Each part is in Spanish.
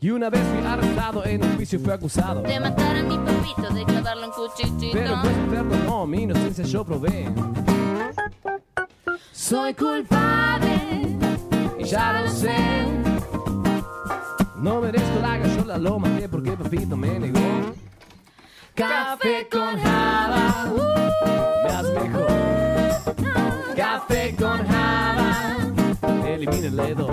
Y una vez fui arrestado en un juicio fui acusado. De matar a mi papito, de clavarlo en cuchillito. Pero pues perdonó, mi inocencia yo probé. Soy culpable, Y ya lo sé. No merezco la gallola, lo maté porque papito me negó. Café con java, me haz mejor. Café con java, elimina el dedo.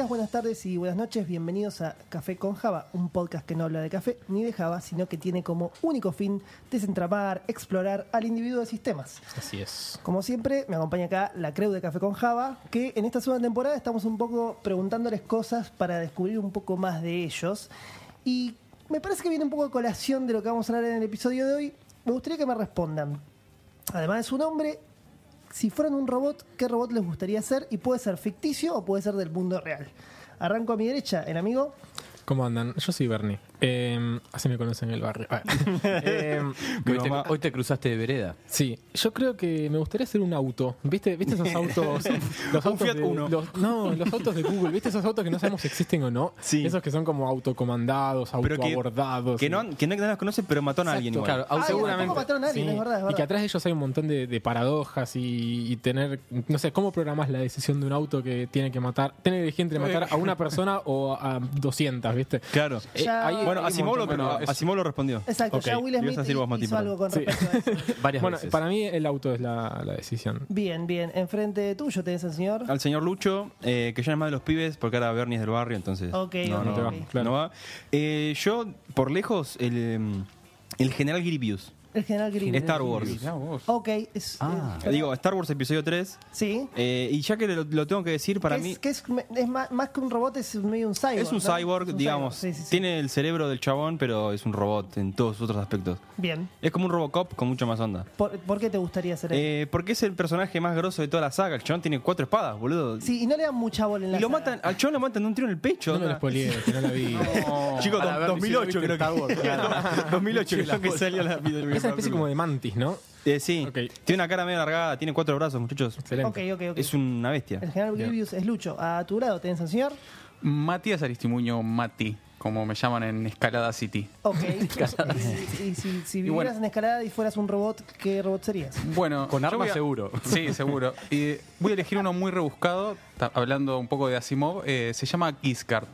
Días, buenas tardes y buenas noches. Bienvenidos a Café con Java, un podcast que no habla de café ni de Java, sino que tiene como único fin desentramar, explorar al individuo de sistemas. Así es. Como siempre, me acompaña acá la creu de Café con Java, que en esta segunda temporada estamos un poco preguntándoles cosas para descubrir un poco más de ellos. Y me parece que viene un poco a colación de lo que vamos a hablar en el episodio de hoy. Me gustaría que me respondan, además de su nombre, si fueran un robot, ¿qué robot les gustaría ser? Y puede ser ficticio o puede ser del mundo real. Arranco a mi derecha, el amigo. ¿Cómo andan? Yo soy Bernie. Eh, así me conocen en el barrio. Ah. Eh, Hoy te, mamá- hoy te cruzaste de vereda. Sí, yo creo que me gustaría hacer un auto. ¿Viste, ¿Viste esos autos? los Un autos Fiat de, Uno. los- no, los autos de Google. ¿Viste esos autos que no sabemos si existen o no? Sí. Esos que son como autocomandados, que- autoabordados. Que y- no, que no, los conoce, pero mataron a alguien igual. Claro, Ah, seguramente. tampoco mataron a alguien, Sí, es verdad, es Y que atrás de ellos hay un montón de, de paradojas y, y tener, no sé, ¿cómo programas la decisión de un auto que tiene que matar, tiene que elegir entre matar a una persona o a 200, ¿viste? Claro. Eh, Ya- hay- Bueno, Asimov lo, montón- bueno, es- Asimov lo respondió. Exacto, Ok, ya Will ibas a Smith decir vos, Mati, hizo perdón. algo con Sí. respecto a eso. Varias Bueno, veces. para mí el auto es la, la decisión. Bien, bien. Enfrente tuyo tenés al señor. Al señor Lucho, eh, que ya es más de los pibes, porque ahora Bernie es del barrio, entonces. Ok, no, ok, no, No te va, ok. claro. no va. Eh, yo, por lejos, el, em, el general Grievous. El general Grievous. Star Wars. Ok, es. Ah. eh, Digo, Star Wars episodio 3. sí. eh, y ya que lo, lo tengo que decir, para que mí. es, que es, es más, más que un robot, es medio un cyborg. Es un ¿no? cyborg, Es un digamos. cyborg, sí, sí, sí. Tiene el cerebro del chabón, pero es un robot en todos sus otros aspectos. Bien. Es como un Robocop con mucha más onda. ¿Por, por qué te gustaría ser él? Eh, porque es el personaje más grosso de toda la saga. El chabón tiene cuatro espadas, boludo. sí, y no le dan mucha bola en la Y lo saga. matan, al chabón lo matan de un tiro en el pecho. No me lo onda. spoileé, que no la vi. Chicos, A la do- ver, 2008 si lo viste creo en Star Wars. que 2008 creo que salió la vida Es una especie como de mantis, ¿no? Eh, sí, tiene una cara medio alargada, tiene cuatro brazos, muchachos. Excelente. Ok, ok, ok. Es una bestia. El general. Grievous es Lucho. A tu lado tenés al señor. Matías Aristimuño Mati, como me llaman en Escalada City. Ok. y, y si, si vivieras bueno. en escalada y fueras un robot, ¿qué robot serías? Bueno, Con armas a- seguro. Sí, seguro. Y voy a elegir uno muy rebuscado, hablando un poco de Asimov, eh, se llama Giscard.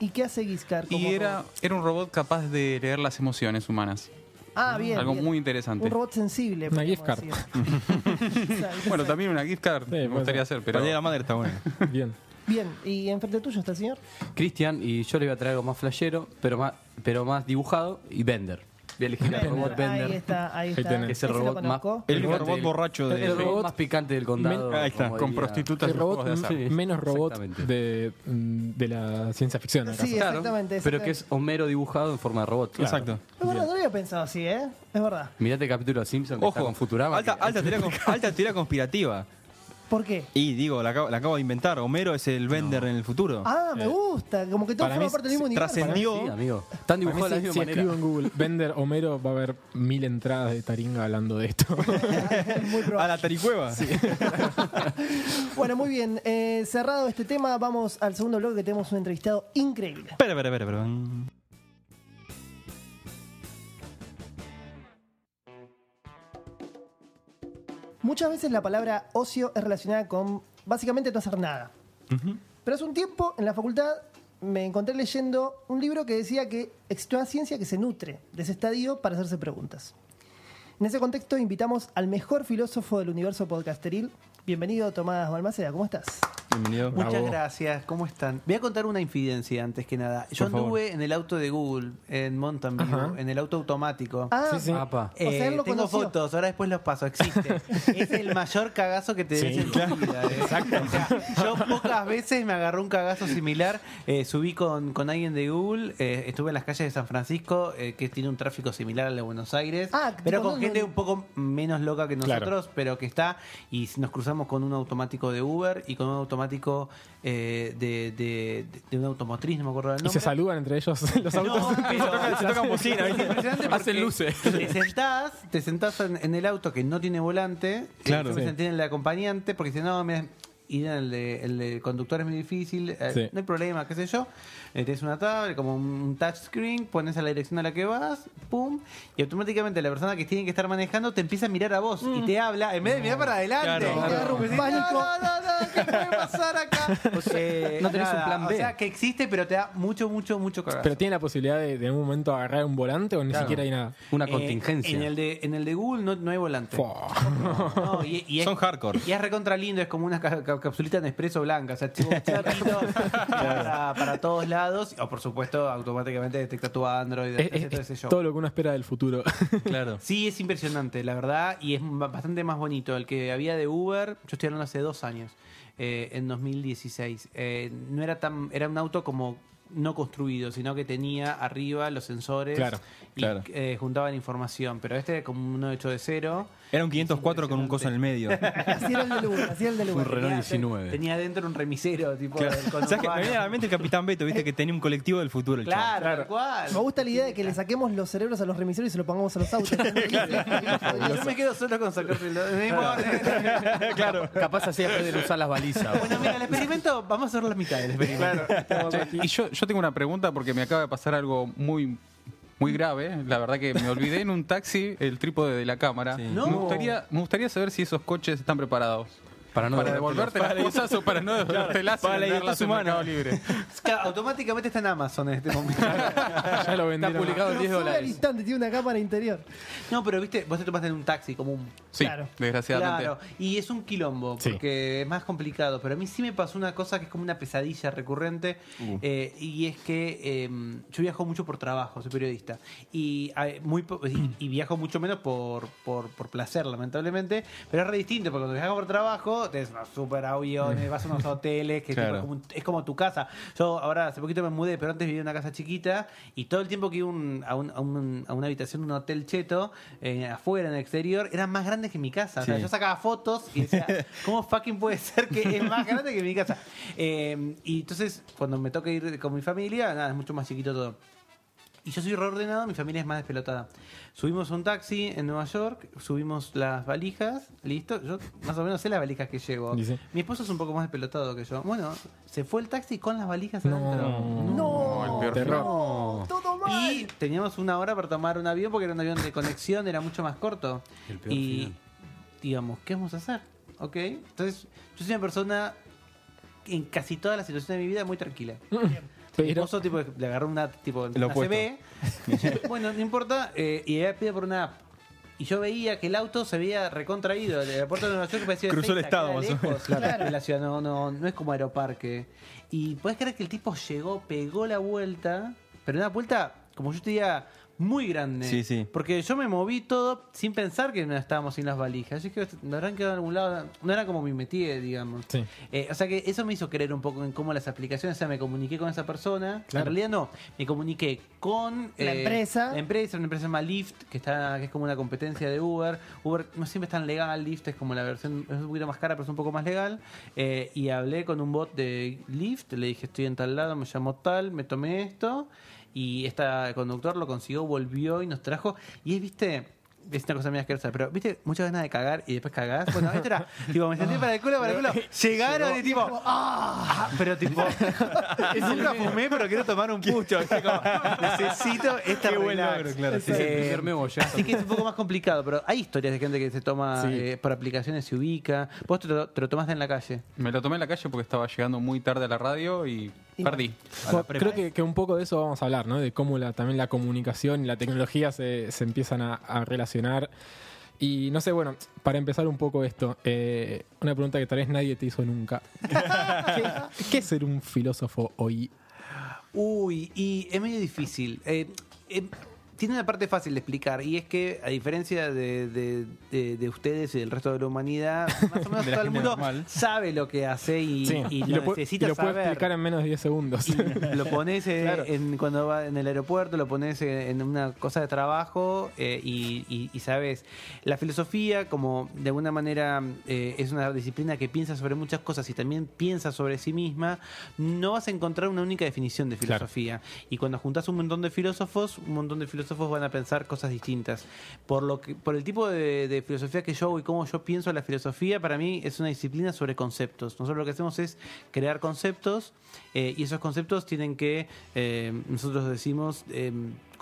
¿Y qué hace Giscard? como Y era, robot? era un robot capaz de leer las emociones humanas. Ah, bien. Algo bien. muy interesante. Un robot sensible. Una gift card. Bueno, también una gift card me gustaría hacer, pero Para la madre está bueno. Bien. Bien, y enfrente tuyo está el señor. Cristian y yo le voy a traer algo más flashero, pero más, pero más dibujado y Bender. Voy a elegir el robot Ahí Bender. está, ahí está. tenés. Que es el robot más-. El robot el- borracho de. El robot más picante del condado. Men- ahí está, con diría. prostitutas El robot de azar. Sí, menos robot exactamente. de, mm, de la ciencia ficción. Sí, Claro, exactamente. pero que exactamente. es Homero dibujado en forma de robot. Exacto. Es verdad, no había pensado así, ¿eh? Es verdad. Mirate el capítulo de Simpson que está Ojo, con Futurama. alta, que- alta, teoría, alta teoría conspirativa. ¿Por qué? Y digo, la acabo, la acabo de inventar. Homero es el Bender en el futuro. Ah, me gusta. Como que todo forma parte del mismo universo. trascendió. Sí, amigo. Están dibujados de la si, misma si manera. escribo en Google Bender Homero, va a haber mil entradas de Taringa hablando de esto. Muy A la taricueva. Bueno, muy bien. Eh, cerrado este tema, vamos al segundo bloque que tenemos un entrevistado increíble. Espera, espera, espera. espera. Muchas veces la palabra ocio es relacionada con básicamente no hacer nada. Pero hace un tiempo en la facultad me encontré leyendo un libro que decía que existe una ciencia que se nutre de ese estadio para hacerse preguntas. En ese contexto invitamos al mejor filósofo del universo podcasteril. Bienvenido Tomás Balmaceda, ¿cómo estás? Bienvenido. Muchas Bravo. gracias, ¿cómo están? Voy a contar una infidencia antes que nada. Yo Por favor. anduve en el auto de Google, en Mountain View, Ajá. en el auto automático. Ah, Sí, sí. Apa. O sea, él Eh, lo tengo conoció. fotos, ahora después los paso, existe. es el mayor cagazo que te des Sí, en tu vida. eh. O sea, yo pocas veces me agarró un cagazo similar. Eh, subí con, con alguien de Google, eh, estuve en las calles de San Francisco, eh, que tiene un tráfico similar al de Buenos Aires, Ah, pero con no, gente no- un poco menos loca que Claro. nosotros, pero que está, y nos cruzamos con un automático de Uber y con un automático eh, de, de, de una automotriz, no me acuerdo del Y nombre. se saludan entre ellos los autos. No, pero Se tocan bocina, ¿viste? es impresionante porque Hacen luces. Te sentás, te sentás en, en el auto que no tiene volante. Claro. Yo me Sí. senté en el acompañante porque dice, no, mira, ir el de, el de conductor es muy difícil, eh, Sí. no hay problema, qué sé yo. Eh, tienes una tablet, como un touchscreen, pones a la dirección a la que vas, pum, y automáticamente la persona que tiene que estar manejando te empieza a mirar a vos y te habla, en vez de mirar para adelante. Claro. Decís. No, no, no, no, ¿qué puede pasar acá? Eh, No tenés un plan B. O sea, que existe, pero te da mucho, mucho, mucho cagazo. Pero tiene la posibilidad de, de en un momento agarrar un volante o ni Claro. siquiera hay nada. Una Eh, contingencia. En el de, en el de Google no, no hay volante. No, y, y es, Son hardcore. Y es recontra lindo, es como una ca- ca- capsulita en expreso blanca. O sea, tipo un chatito para, para todos lados. O por supuesto, automáticamente detecta tu Android, Es, hace es- todo ese es show. todo lo que uno espera del futuro. Claro. Sí, es impresionante, la verdad, y es ba- bastante más bonito. El que había de Uber, yo estoy hablando hace dos años, eh, en 2016. Eh, no era tan, era un auto como no construido, sino que tenía arriba los sensores Claro, y claro. eh, juntaban información. Pero este como uno hecho de cero. Era un 504 con un coso en el medio. Así era el del Uber, así era el del Un Uber. Renault Tenía- 19. Tenía dentro un remisero, tipo Claro. conurbano. ¿Sabes qué? Me viene a la mente el Capitán Beto, viste, que tenía un colectivo del futuro. El. Claro, tal cual. Me gusta la idea de que le saquemos los cerebros a los remiseros y se los pongamos a los autos. Yo me quedo solo con sacarse importa. claro. Capaz así aprenden a usar las balizas. Bueno, mira, el experimento, vamos a hacer la mitad del experimento. Y yo, yo tengo una pregunta porque me acaba de pasar algo muy muy grave. La verdad que me olvidé en un taxi el trípode de la cámara. Sí. No. Me, gustaría, me gustaría saber si esos coches están preparados. Para no para devolverte las cosas o para no devolvértelas para y la. Libre. Claro, automáticamente está en Amazon en este momento. ya lo Está vendieron. publicado en 10 Sube al dólares. instante, tiene una cámara interior. No, pero viste, vos te tomaste en un taxi común. Sí, Claro. desgraciadamente. Claro, y es un quilombo, Sí. porque es más complicado. Pero a mí sí me pasó una cosa que es como una pesadilla recurrente, eh, y es que eh, yo viajo mucho por trabajo, soy periodista, y, eh, muy po- y, y viajo mucho menos por, por, por placer, lamentablemente, pero es re distinto, porque cuando viajas por trabajo, tenés unos super aviones, vas a unos hoteles, que Claro. tipo, es, como, un- es como tu casa. Yo ahora hace poquito me mudé, pero antes vivía en una casa chiquita, y todo el tiempo que iba un- a, un- a un- a una habitación un hotel cheto, eh, afuera, en el exterior, eran más grandes que mi casa. O sea, yo sacaba fotos y decía, ¿cómo fucking puede ser que es más grande que mi casa? Eh, y entonces, cuando me toca ir con mi familia, nada, es mucho más chiquito todo. Y yo soy reordenado, mi familia es más despelotada. Subimos un taxi en Nueva York, subimos las valijas, listo. Yo más o menos sé las valijas que llevo. Dice. Mi esposo es un poco más despelotado que yo. Bueno, se fue el taxi con las valijas No. adentro. No, el peor Terror. no, todo mal. Y teníamos una hora para tomar un avión porque era un avión de conexión, era mucho más corto. El peor Y final. digamos, ¿qué vamos a hacer? ¿Ok? Entonces, yo soy una persona en casi todas las situaciones de mi vida muy tranquila. Mi Pero, esposo tipo, le agarró una tipo Lo una. CB. bueno, no importa. eh, y ella pide por una app. Y yo veía que el auto se había recontraído. El aeropuerto de Nueva York parecía Cruzó el estado, más o lejos Claro. de la ciudad. No, no, no es como aeroparque. Y puedes creer que el tipo llegó, pegó la vuelta, pero una vuelta, como yo te diga, muy grande. Sí, sí. Porque yo me moví todo sin pensar que no estábamos sin las valijas. Yo dije, me habrán quedado en algún lado. No era como mi métier, digamos. Sí. Eh, o sea que eso me hizo creer un poco en cómo las aplicaciones, o sea, me comuniqué con esa persona. En realidad no, me comuniqué con eh, La empresa. La empresa, una empresa llama Lyft, que está que es como una competencia de Uber. Uber no siempre es tan legal, Lyft es como la versión, es un poquito más cara, pero es un poco más legal. Eh, y hablé con un bot de Lyft, le dije estoy en tal lado, me llamo tal, me tomé esto. Y este conductor lo consiguió, volvió y nos trajo. Y es, viste, es una cosa medio asquerosa, pero viste, muchas ganas de cagar y después cagás. Bueno, esto era, tipo, me senté para el culo, para el culo. Llegaron y tipo, ¡ah! Pero tipo, nunca fumé, pero quiero tomar un pucho. Como, necesito esta Qué buen logro, claro, sí, Eh, sí. Así que es un poco más complicado, pero hay historias de gente que se toma Sí. eh, por aplicaciones, se ubica. Vos te lo, te lo tomaste en la calle. Me lo tomé en la calle porque estaba llegando muy tarde a la radio Y- perdí. Bueno, creo que, que un poco de eso vamos a hablar, ¿no? De cómo la, también la comunicación y la tecnología se, se empiezan a, a relacionar. Y no sé, bueno, para empezar un poco esto, eh, una pregunta que tal vez nadie te hizo nunca. ¿Qué, qué es ser un filósofo hoy? Uy, y es medio difícil. Eh, eh, tiene una parte fácil de explicar y es que a diferencia de, de- de- de ustedes y del resto de la humanidad, más o menos todo el mundo normal. sabe lo que hace y, Sí, y y lo, pu- necesita y lo saber. explicar en menos de 10 segundos. Y lo pones eh, Claro. en, cuando va en el aeropuerto, lo pones eh, en una cosa de trabajo eh, y, y- y sabes. La filosofía, como de alguna manera eh, es una disciplina que piensa sobre muchas cosas y también piensa sobre sí misma, no vas a encontrar una única definición de Claro. filosofía. Y cuando juntas un montón de filósofos, un montón de filósofos van a pensar cosas distintas. Por, lo que, por el tipo de, filosofía que yo hago y cómo yo pienso la filosofía, para mí es una disciplina sobre conceptos. Nosotros lo que hacemos es crear conceptos eh, y esos conceptos tienen que, eh, nosotros decimos, eh,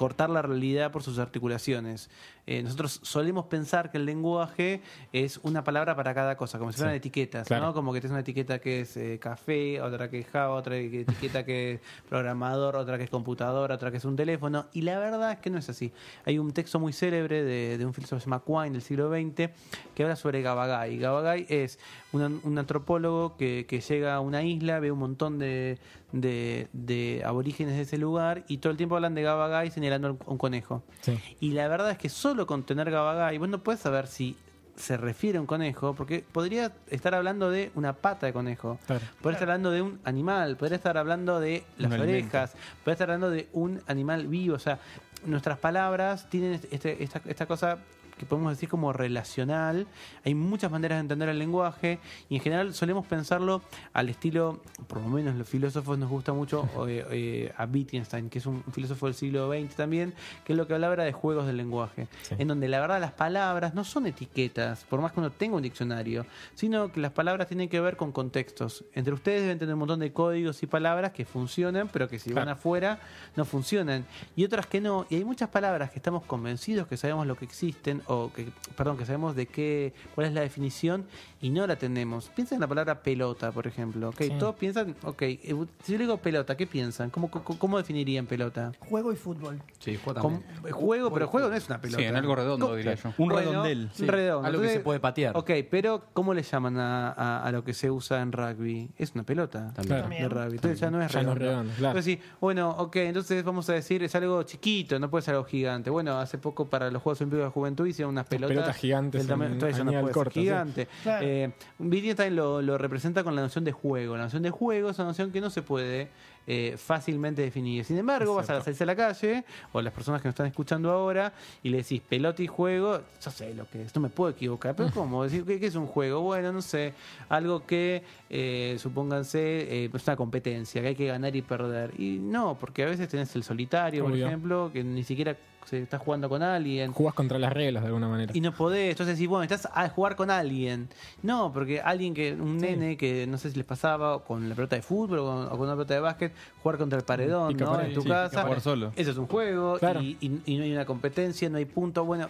cortar la realidad por sus articulaciones. Eh, nosotros solemos pensar que el lenguaje es una palabra para cada cosa, como si fueran Sí, etiquetas, claro. ¿no? Como que tienes una etiqueta que es eh, café, otra que es Java, otra que- etiqueta que es programador, otra que es computadora, otra que es un teléfono. Y la verdad es que no es así. Hay un texto muy célebre de, de un filósofo que se llama Quine del siglo XX que habla sobre Gabagai. Gabagai es un, un antropólogo que, que llega a una isla, ve un montón de, de, de aborígenes de ese lugar y todo el tiempo hablan de Gabagai señalando a un- conejo. Sí. Y la verdad es que solo con tener Gabagai, vos no puedes saber si se refiere a un conejo, porque podría estar hablando de una pata de conejo, Claro. podría estar hablando de un animal, podría estar hablando de las Un alimento. orejas, podría estar hablando de un animal vivo. O sea, nuestras palabras tienen este- esta, esta cosa que podemos decir como relacional. Hay muchas maneras de entender el lenguaje y en general solemos pensarlo al estilo, por lo menos los filósofos nos gusta mucho, eh, eh, a Wittgenstein, que es un filósofo del siglo XX también, que es lo que hablaba era de juegos del lenguaje, Sí. en donde la verdad las palabras no son etiquetas, por más que uno tenga un diccionario, sino que las palabras tienen que ver con contextos. Entre ustedes deben tener un montón de códigos y palabras que funcionan, pero que si van afuera no funcionan. Y otras que no. Y hay muchas palabras que estamos convencidos que sabemos lo que existen, o que, perdón, que sabemos de qué, cuál es la definición, y no la tenemos. Piensa en la palabra pelota, por ejemplo. ¿ok? Sí. Todos piensan, ok, eh, si yo le digo pelota, ¿qué piensan? ¿Cómo, cómo, cómo definirían pelota? Juego y fútbol. Sí, juego también. juego, pero juego no es una pelota. Sí, en algo redondo, ¿Cómo- diría yo. Un Bueno, redondel. un redondo. Algo que Entonces, se puede patear. Ok, pero ¿cómo le llaman a, a- a lo que se usa en rugby? Es una pelota. También. Claro. De rugby. Entonces ya no es Ya no es redondo. claro. Entonces, sí, bueno, ok, entonces vamos a decir, es algo chiquito, no puede ser algo gigante. Bueno, hace poco para los Juegos Olímpicos de la Juventud hicieron unas pelotas. pelotas gigantes tamaño- en entonces ya no añade puede corto, ser sí. gigante. Claro. Eh, Wittgenstein lo, lo representa con la noción de juego. La noción de juego es una noción que no se puede eh, fácilmente definir. Sin embargo, vas a salirse a la calle, o las personas que nos están escuchando ahora, y le decís pelota y juego, yo sé lo que es, no me puedo equivocar. Pero ¿cómo? Decir, ¿qué, qué es un juego? Bueno, no sé, algo que, eh, supónganse, eh, es una competencia, que hay que ganar y perder. Y no, porque a veces tenés el solitario, por ejemplo, que ni siquiera se está jugando con alguien. Jugás contra las reglas de alguna manera. Y no podés, entonces decís, bueno, estás a jugar con alguien. No, porque alguien que, un nene que no sé si les pasaba con la pelota de fútbol o con, o con una pelota de básquet, jugar contra el paredón, Pica ¿no? pared, en tu sí, casa. jugar solo. Eso es un juego Claro. y, y- y no hay una competencia, no hay punto. Bueno,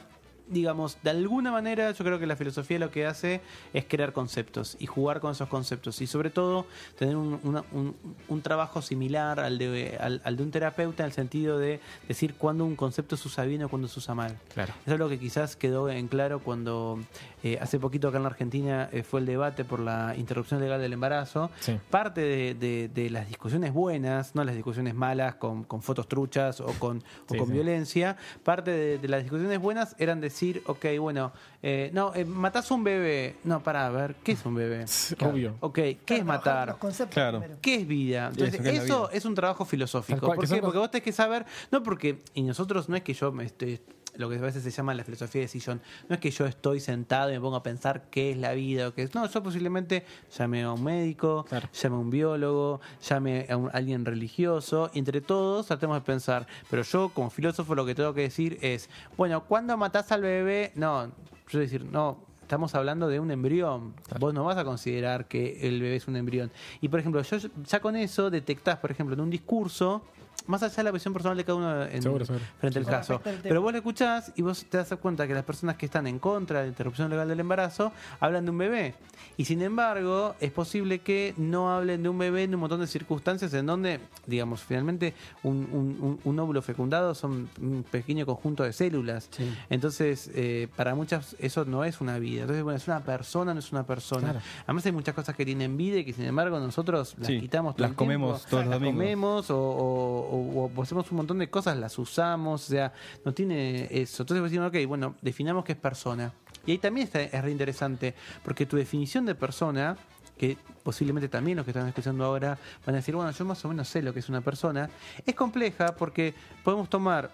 digamos, de alguna manera yo creo que la filosofía lo que hace es crear conceptos y jugar con esos conceptos y sobre todo tener un, una- un- un trabajo similar al de, al, al de un terapeuta en el sentido de decir cuándo un concepto se usa bien o cuándo se usa mal. Claro. Eso es lo que quizás quedó en claro cuando eh, hace poquito acá en la Argentina eh, fue el debate por la interrupción legal del embarazo. Sí. Parte de, de- de las discusiones buenas, no las discusiones malas con, con fotos truchas o con, o Sí, con sí. violencia, parte de, de las discusiones buenas eran decir, ok, bueno, eh, no, eh, matás un bebé. No, para a ver, ¿qué es un bebé? Obvio. Ok, ¿qué es matar? Los conceptos Claro. primero. ¿Qué es vida? Entonces, Eso, ¿qué es la eso vida? es un trabajo filosófico. Cual, ¿Por qué? son Porque vos tenés que saber, no porque, y nosotros no es que yo me estoy, lo que a veces se llama la filosofía de sillón, no es que yo estoy sentado y me pongo a pensar qué es la vida o qué es. No, yo posiblemente llame a un médico, Claro. llame a un biólogo, llame a, un- a alguien religioso, entre todos tratemos de pensar. Pero yo, como filósofo, lo que tengo que decir es, bueno, ¿cuándo matás al bebé? No, yo decir, no, Estamos hablando de un embrión. Vos no vas a considerar que el bebé es un embrión. Y por ejemplo, yo ya con eso detectás, por ejemplo, en un discurso, más allá de la visión personal de cada uno en- Seguro, seguro. frente al caso. Pero vos le escuchás y vos te das cuenta que las personas que están en contra de la interrupción legal del embarazo hablan de un bebé. Y sin embargo, es posible que no hablen de un bebé en un montón de circunstancias en donde, digamos, finalmente un, un- un- óvulo fecundado son un pequeño conjunto de células. Entonces, eh, para muchas eso no es una vida. Entonces, bueno, es una persona, no es un persona. Claro. Además hay muchas cosas que tienen vida y que sin embargo nosotros las Sí, quitamos todo las el tiempo. comemos todos los Las domingos. comemos o, o- o- hacemos un montón de cosas, las usamos, o sea, no tiene eso. Entonces vos decís, ok, bueno, definamos qué es persona. Y ahí también está, es re interesante, porque tu definición de persona, que posiblemente también los que están escuchando ahora van a decir, bueno, yo más o menos sé lo que es una persona, es compleja porque podemos tomar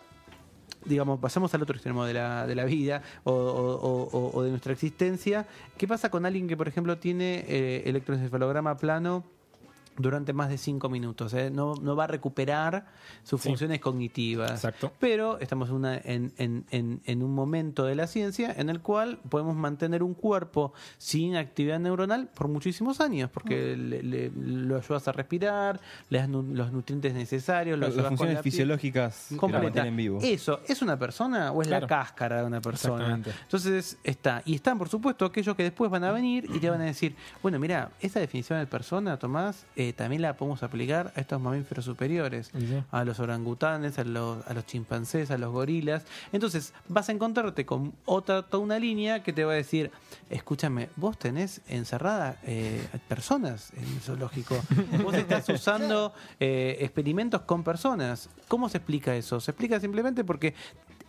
digamos, pasamos al otro extremo de la, de la vida o de nuestra existencia. ¿Qué pasa con alguien que, por ejemplo, tiene eh, electroencefalograma plano durante más de cinco minutos? eh? No, no va a recuperar sus Sí. funciones cognitivas. Exacto. Pero estamos una- en, en- en- en un momento de la ciencia en el cual podemos mantener un cuerpo sin actividad neuronal por muchísimos años, porque Mm. le- le- lo ayudas a respirar, le das nu- los nutrientes necesarios, lo Las ayudas con funciones fisiológicas que lo Completa. mantienen vivo. ¿Eso es una persona o es la cáscara de una persona? Exactamente. Entonces está. Y están, por supuesto, aquellos que después van a venir y te van a decir, bueno, mira, esa definición de persona, Tomás, eh, también la podemos aplicar a estos mamíferos superiores, sí. a los orangutanes, a los, a los chimpancés, a los gorilas. Entonces vas a encontrarte con otra, toda una línea que te va a decir, escúchame, vos tenés encerrada eh, personas en el zoológico. Vos estás usando eh, experimentos con personas. ¿Cómo se explica eso? Se explica simplemente porque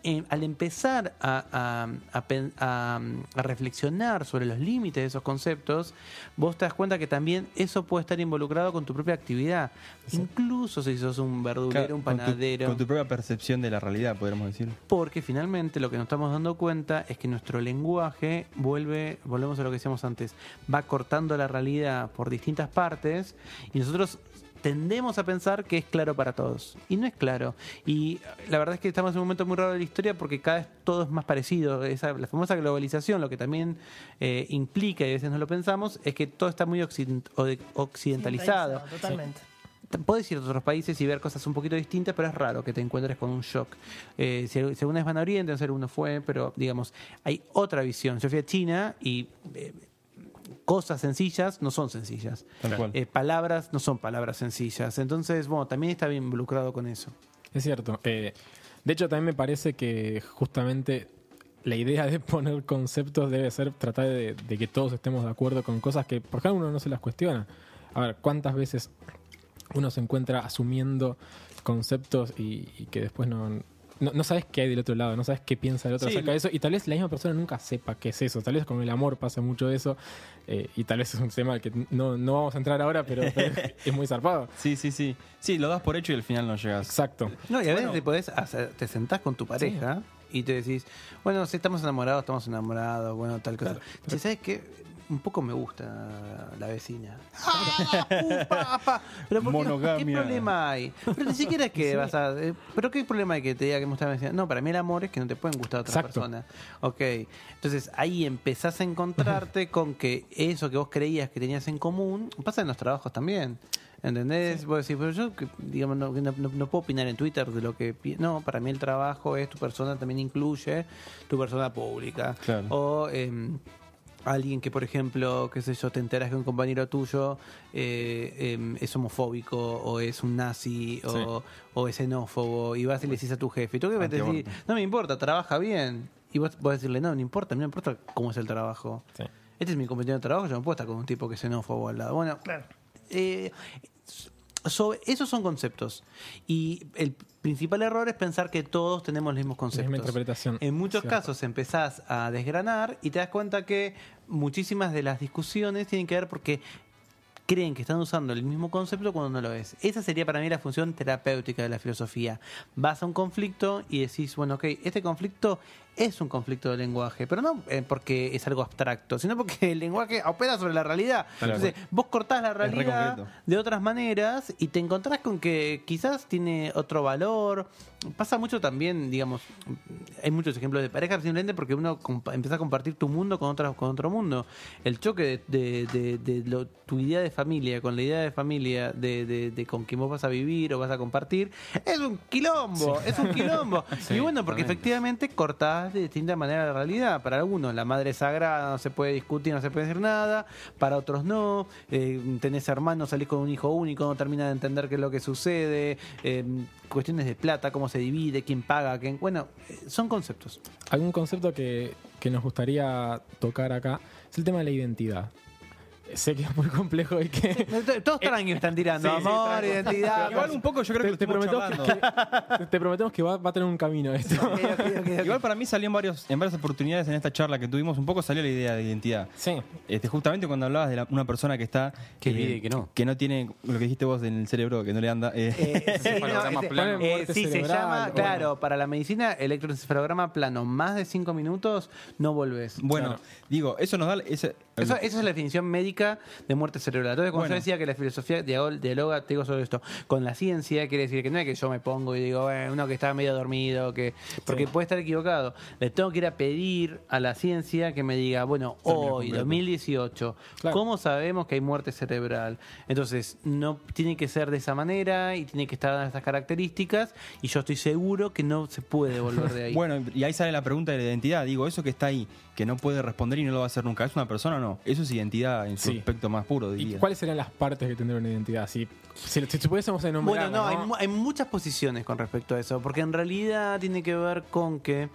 eh, al empezar a, a- a pen- a- a reflexionar sobre los límites de esos conceptos, vos te das cuenta que también eso puede estar involucrado con tu propia actividad. Incluso si sos un verdulero, un Con tu- panadero. Con tu, propia percepción de la realidad, podríamos decir. Porque finalmente lo que nos estamos dando cuenta es que nuestro lenguaje vuelve, volvemos a lo que decíamos antes, va cortando la realidad por distintas partes y nosotros tendemos a pensar que es claro para todos. Y no es claro. Y la verdad es que estamos en un momento muy raro de la historia porque cada vez todo es más parecido. Esa, la famosa globalización, lo que también eh, implica, y a veces no lo pensamos, es que todo está muy occident- occidentalizado. Totalmente. Podés ir a otros países y ver cosas un poquito distintas, pero es raro que te encuentres con un shock. Eh, si, si alguna vez van a Oriente, no sé, uno fue, pero digamos, hay otra visión. Yo fui a China y eh, cosas sencillas no son sencillas. Tal cual. Eh, palabras no son palabras sencillas. Entonces, bueno, también está bien involucrado con eso. Es cierto. Eh, de hecho, también me parece que justamente la idea de poner conceptos debe ser tratar de, de que todos estemos de acuerdo con cosas que por ejemplo uno no se las cuestiona. A ver, ¿cuántas veces uno se encuentra asumiendo conceptos y, y que después no, no, no sabes qué hay del otro lado, no sabes qué piensa el otro Sí, acerca de eso y tal vez la misma persona nunca sepa qué es eso. Tal vez con el amor pasa mucho eso eh, y tal vez es un tema que no, no vamos a entrar ahora, pero, pero es muy zarpado. Sí, sí, sí. Sí, lo das por hecho y al final no llegas. Exacto. No, y a veces te podés hacer- te sentás con tu pareja y te decís, bueno, si estamos enamorados, estamos enamorados, bueno, tal cosa. ¿Sabes qué? Un poco me gusta la vecina. ¡Ah! Pero ¿por qué, no? ¿qué Monogamia. problema hay? Pero ni siquiera es que vas a. eh, ¿Pero qué problema hay que te diga que me gusta la vecina? No, para mí el amor es que no te pueden gustar otras Exacto. personas. Ok. Entonces ahí empezás a encontrarte con que eso que vos creías que tenías en común pasa en los trabajos también. ¿Entendés? Vos decís, pero yo, que, digamos, no, no- no- no puedo opinar en Twitter de lo que... pi- No, para mí el trabajo es tu persona, también incluye tu persona pública. Claro. O em, alguien que, por ejemplo, qué sé yo, te enteras que un compañero tuyo eh, em, es homofóbico o es un nazi o, o es xenófobo y vas y le decís a tu jefe. Y tú que vas a decir, no me importa, trabaja bien. Y vos vas a decirle, no, no importa, no me importa cómo es el trabajo. Sí. Este es mi compañero de trabajo, yo no puedo estar con un tipo que es xenófobo al lado. Bueno, Claro. eh, sobre- esos son conceptos. Y el principal error es pensar que todos tenemos los mismos conceptos. misma interpretación. En muchos Cierto. casos empezás a desgranar y te das cuenta que muchísimas de las discusiones tienen que ver porque creen que están usando el mismo concepto cuando no lo es. Esa sería para mí la función terapéutica de la filosofía. Vas a un conflicto y decís, bueno, ok, este conflicto es un conflicto de lenguaje, pero no eh, porque es algo abstracto, sino porque el lenguaje opera sobre la realidad. Entonces, vos cortás la re realidad de otras maneras y te encontrás con que quizás tiene otro valor. Pasa mucho también, digamos, hay muchos ejemplos de pareja simplemente porque uno empieza a compartir tu mundo con, otras con otro mundo. El choque de, de- de- de lo- tu idea de familia con la idea de familia de con quién vos vas a vivir o vas a compartir es un quilombo, es un quilombo. y bueno, porque efectivamente cortás de distinta manera la realidad. Para algunos la madre sagrada, no se puede discutir, no se puede decir nada. Para otros no. Eh, tenés hermanos, salís con un hijo único, no termina de entender qué es lo que sucede. Eh, cuestiones de plata, cómo se divide, quién paga, quién... Bueno, eh, son conceptos. Algún concepto que, que nos gustaría tocar acá es el tema de la identidad. Sé que es muy complejo y que... Todos tranquilos me están tirando. Sí, Amor, identidad. Igual un poco yo creo que te, lo te estuvimos prometemos que, te prometemos que va, va a tener un camino esto. Igual para mí salió en, varios, en varias oportunidades en esta charla que tuvimos, un poco salió la idea de identidad. Sí. Este, justamente cuando hablabas de la- una persona que está... Que vive y que no. Que no tiene lo que dijiste vos en el cerebro, que no le anda... eh, Eh, sí, no, Encefalograma este, eh, sí, se llama, claro, para la medicina, electroencefalograma plano, más de 5 minutos, no volvés. bueno, Claro. digo, eso nos da... ese- Eso, esa es la definición médica de muerte cerebral. Entonces, cuando Bueno. yo decía que la filosofía dialog- dialoga, te digo sobre esto, con la ciencia, quiere decir que no es que yo me pongo y digo, "Eh, uno que está medio dormido, que porque puede estar equivocado. Le tengo que ir a pedir a la ciencia que me diga, bueno, hoy, completo. 2018, Claro. ¿cómo sabemos que hay muerte cerebral? Entonces, no tiene que ser de esa manera y tiene que estar en estas características y yo estoy seguro que no se puede volver de ahí. Bueno, y ahí sale la pregunta de la identidad. Digo, eso que está ahí, que no puede responder y no lo va a hacer nunca, ¿es una persona o no? Eso es identidad en su Sí. aspecto más puro, ¿Y cuáles serían las partes que tendría una identidad? Si, si, si pudiésemos enumerar. Bueno, no, Hay, mu- hay muchas posiciones con respecto a eso, porque en realidad tiene que ver con que,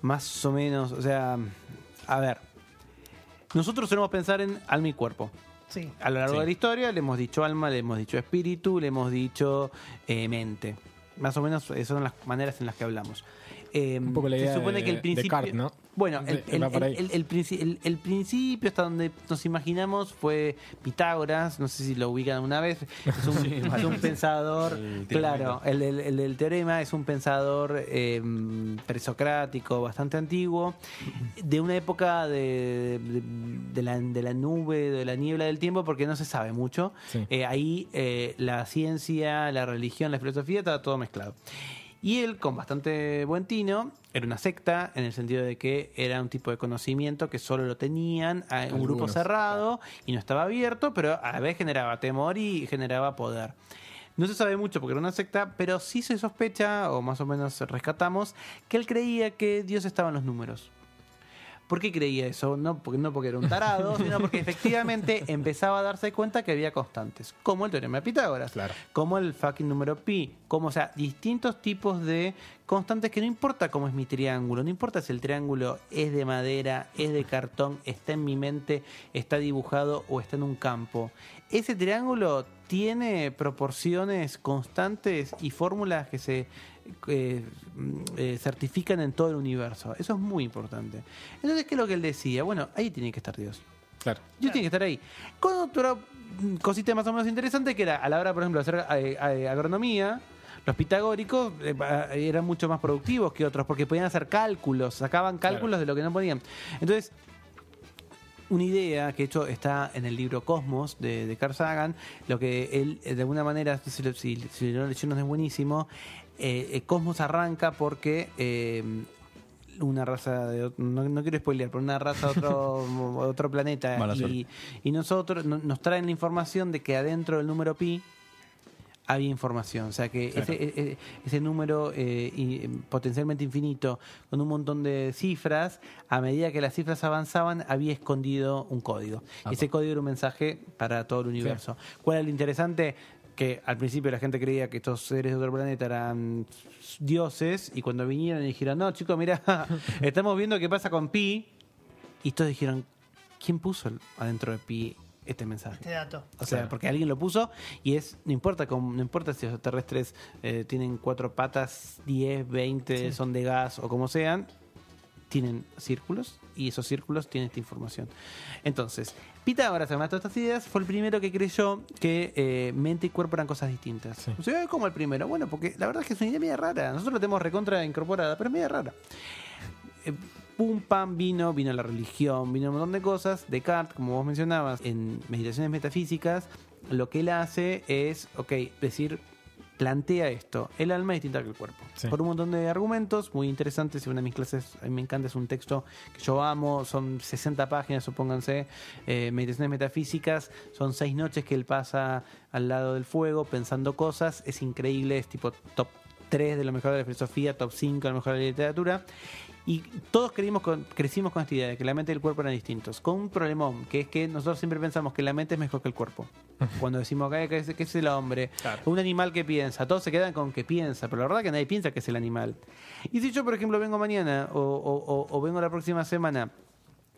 más o menos, o sea, a ver, nosotros solemos pensar en alma y cuerpo. Sí. A lo largo Sí. de la historia le hemos dicho alma, le hemos dicho espíritu, le hemos dicho eh, mente. Más o menos esas son las maneras en las que hablamos. Eh, Un poco la se idea supone de- que el principio. Descartes, ¿no? Bueno, el, el- principio hasta donde nos imaginamos fue Pitágoras, no sé si lo ubican una vez, es un, es un pensador, El claro, el, del- teorema es un pensador eh, presocrático bastante antiguo, de una época de, de- de la, de la nube, de la niebla del tiempo, porque no se sabe mucho. Sí. Eh, ahí eh, la ciencia, la religión, la filosofía, estaba todo mezclado. Y él, con bastante buen tino, era una secta en el sentido de que era un tipo de conocimiento que solo lo tenían a un grupo cerrado y no estaba abierto, pero a la vez generaba temor y generaba poder. No se sabe mucho porque era una secta, pero sí se sospecha, o más o menos rescatamos, que él creía que Dios estaba en los números. ¿Por qué creía eso? No porque, no porque era un tarado, sino porque efectivamente empezaba a darse cuenta que había constantes, como el teorema de Pitágoras, Claro. como el fucking número pi, como, o sea, distintos tipos de constantes que no importa cómo es mi triángulo, no importa si el triángulo es de madera, es de cartón, está en mi mente, está dibujado o está en un campo. Ese triángulo tiene proporciones constantes y fórmulas que se eh, mm, eh, certifican en todo el universo. Eso es muy importante. Entonces, ¿qué es lo que él decía? Bueno, ahí tiene que estar Dios. Claro. Dios tiene que estar ahí. Con otra mm, cosita más o menos interesante que era a la hora, por ejemplo, de hacer eh, agronomía. Los pitagóricos eran mucho más productivos que otros porque podían hacer cálculos, sacaban cálculos de lo que no podían. Entonces, una idea que de hecho está en el libro Cosmos de, de Carl Sagan, lo que él de alguna manera, si, lo- si, lo leyeron es buenísimo, eh, eh, Cosmos arranca porque eh, una raza de no, no quiero spoilear, pero una raza de otro, otro planeta y, nosotros no- nos traen la información de que adentro del número pi había información. O sea que ese, e- e- ese número eh, y- potencialmente infinito, con un montón de cifras, a medida que las cifras avanzaban, había escondido un código. Y ese código era un mensaje para todo el universo. ¿Cuál era lo interesante? Que al principio la gente creía que estos seres de otro planeta eran dioses, y cuando vinieron y dijeron, no, chicos, mira, estamos viendo qué pasa con Pi, y todos dijeron, ¿quién puso adentro de Pi este mensaje? Este dato. O sea, porque alguien lo puso y es, no importa no importa si los extraterrestres eh, tienen cuatro patas, 10, 20, son de gas o como sean, tienen círculos y esos círculos tienen esta información. Entonces, Pitágoras, además de todas estas ideas, fue el primero que creyó que eh, mente y cuerpo eran cosas distintas. Sí. O sea, ¿cómo el primero? Bueno, porque la verdad es que es una idea media rara. Nosotros la tenemos recontra incorporada, pero es media rara. eh, pum, pam, vino, vino la religión, vino un montón de cosas. Descartes, como vos mencionabas, en meditaciones metafísicas, lo que él hace es, ok, decir, plantea esto. El alma es distinta que el cuerpo. Sí. Por un montón de argumentos muy interesantes. Una de mis clases, a mí me encanta, es un texto que yo amo. Son 60 páginas, supónganse. eh, meditaciones metafísicas. Son seis noches que él pasa al lado del fuego pensando cosas. Es increíble, es tipo top 3 de lo mejor de la filosofía, top 5 de lo mejor de la literatura. Y todos creímos con- crecimos con esta idea de que la mente y el cuerpo eran distintos. Con un problemón, que es que nosotros siempre pensamos que la mente es mejor que el cuerpo. Cuando decimos que, que es, que es el hombre, un animal que piensa, todos se quedan con que piensa, pero la verdad que nadie piensa que es el animal. Y si yo, por ejemplo, vengo mañana o, o- o- o vengo la próxima semana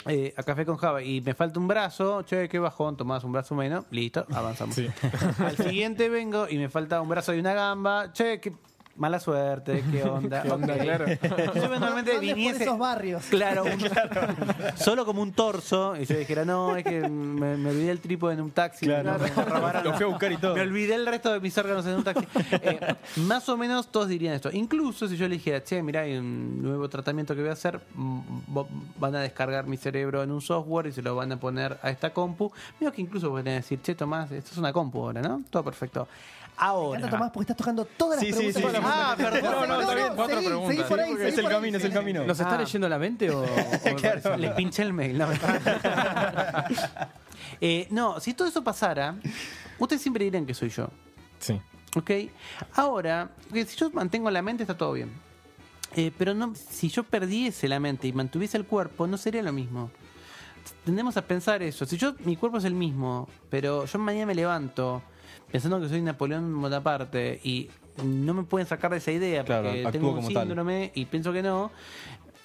eh, a Café con Java y me falta un brazo, che, qué bajón, tomás un brazo menos, listo, avanzamos. Sí. Al siguiente vengo y me falta un brazo y una gamba, che, qué mala suerte, qué onda. ¿Qué onda? Claro. Yo eventualmente viniese. esos barrios. Claro, un- solo como un torso. Y yo dijera, no, es que me, me olvidé el trípode en un taxi. Claro. Me robaron Lo fui a buscar y todo. Me olvidé el resto de mis órganos en un taxi. Eh, más o menos todos dirían esto. Incluso si yo le dijera, che, mira, hay un nuevo tratamiento que voy a hacer, mm, van a descargar mi cerebro en un software y se lo van a poner a esta compu. Mira que incluso pueden decir, che, Tomás, esto es una compu ahora, ¿no? Todo perfecto. Me Ahora. encanta Tomás porque estás tocando todas las Sí, sí, preguntas. sí, sí. Ah, perdón. No, no, está bien. Cuatro seguí, preguntas. seguí por ahí, seguí Es el por ahí. camino, es el camino. ¿Nos está Ah. leyendo la mente o.? o? Les pinché el mail. No, Eh, no, si todo eso pasara, ustedes siempre dirán que soy yo. Sí. ¿Ok? Ahora, que si yo mantengo la mente está todo bien. Eh, pero no, si yo perdiese la mente y mantuviese el cuerpo, no sería lo mismo. Tendemos a pensar eso. Si yo, mi cuerpo es el mismo, pero yo mañana me levanto pensando que soy Napoleón Bonaparte y no me pueden sacar de esa idea Claro, porque tengo un como tal. síndrome y pienso que no.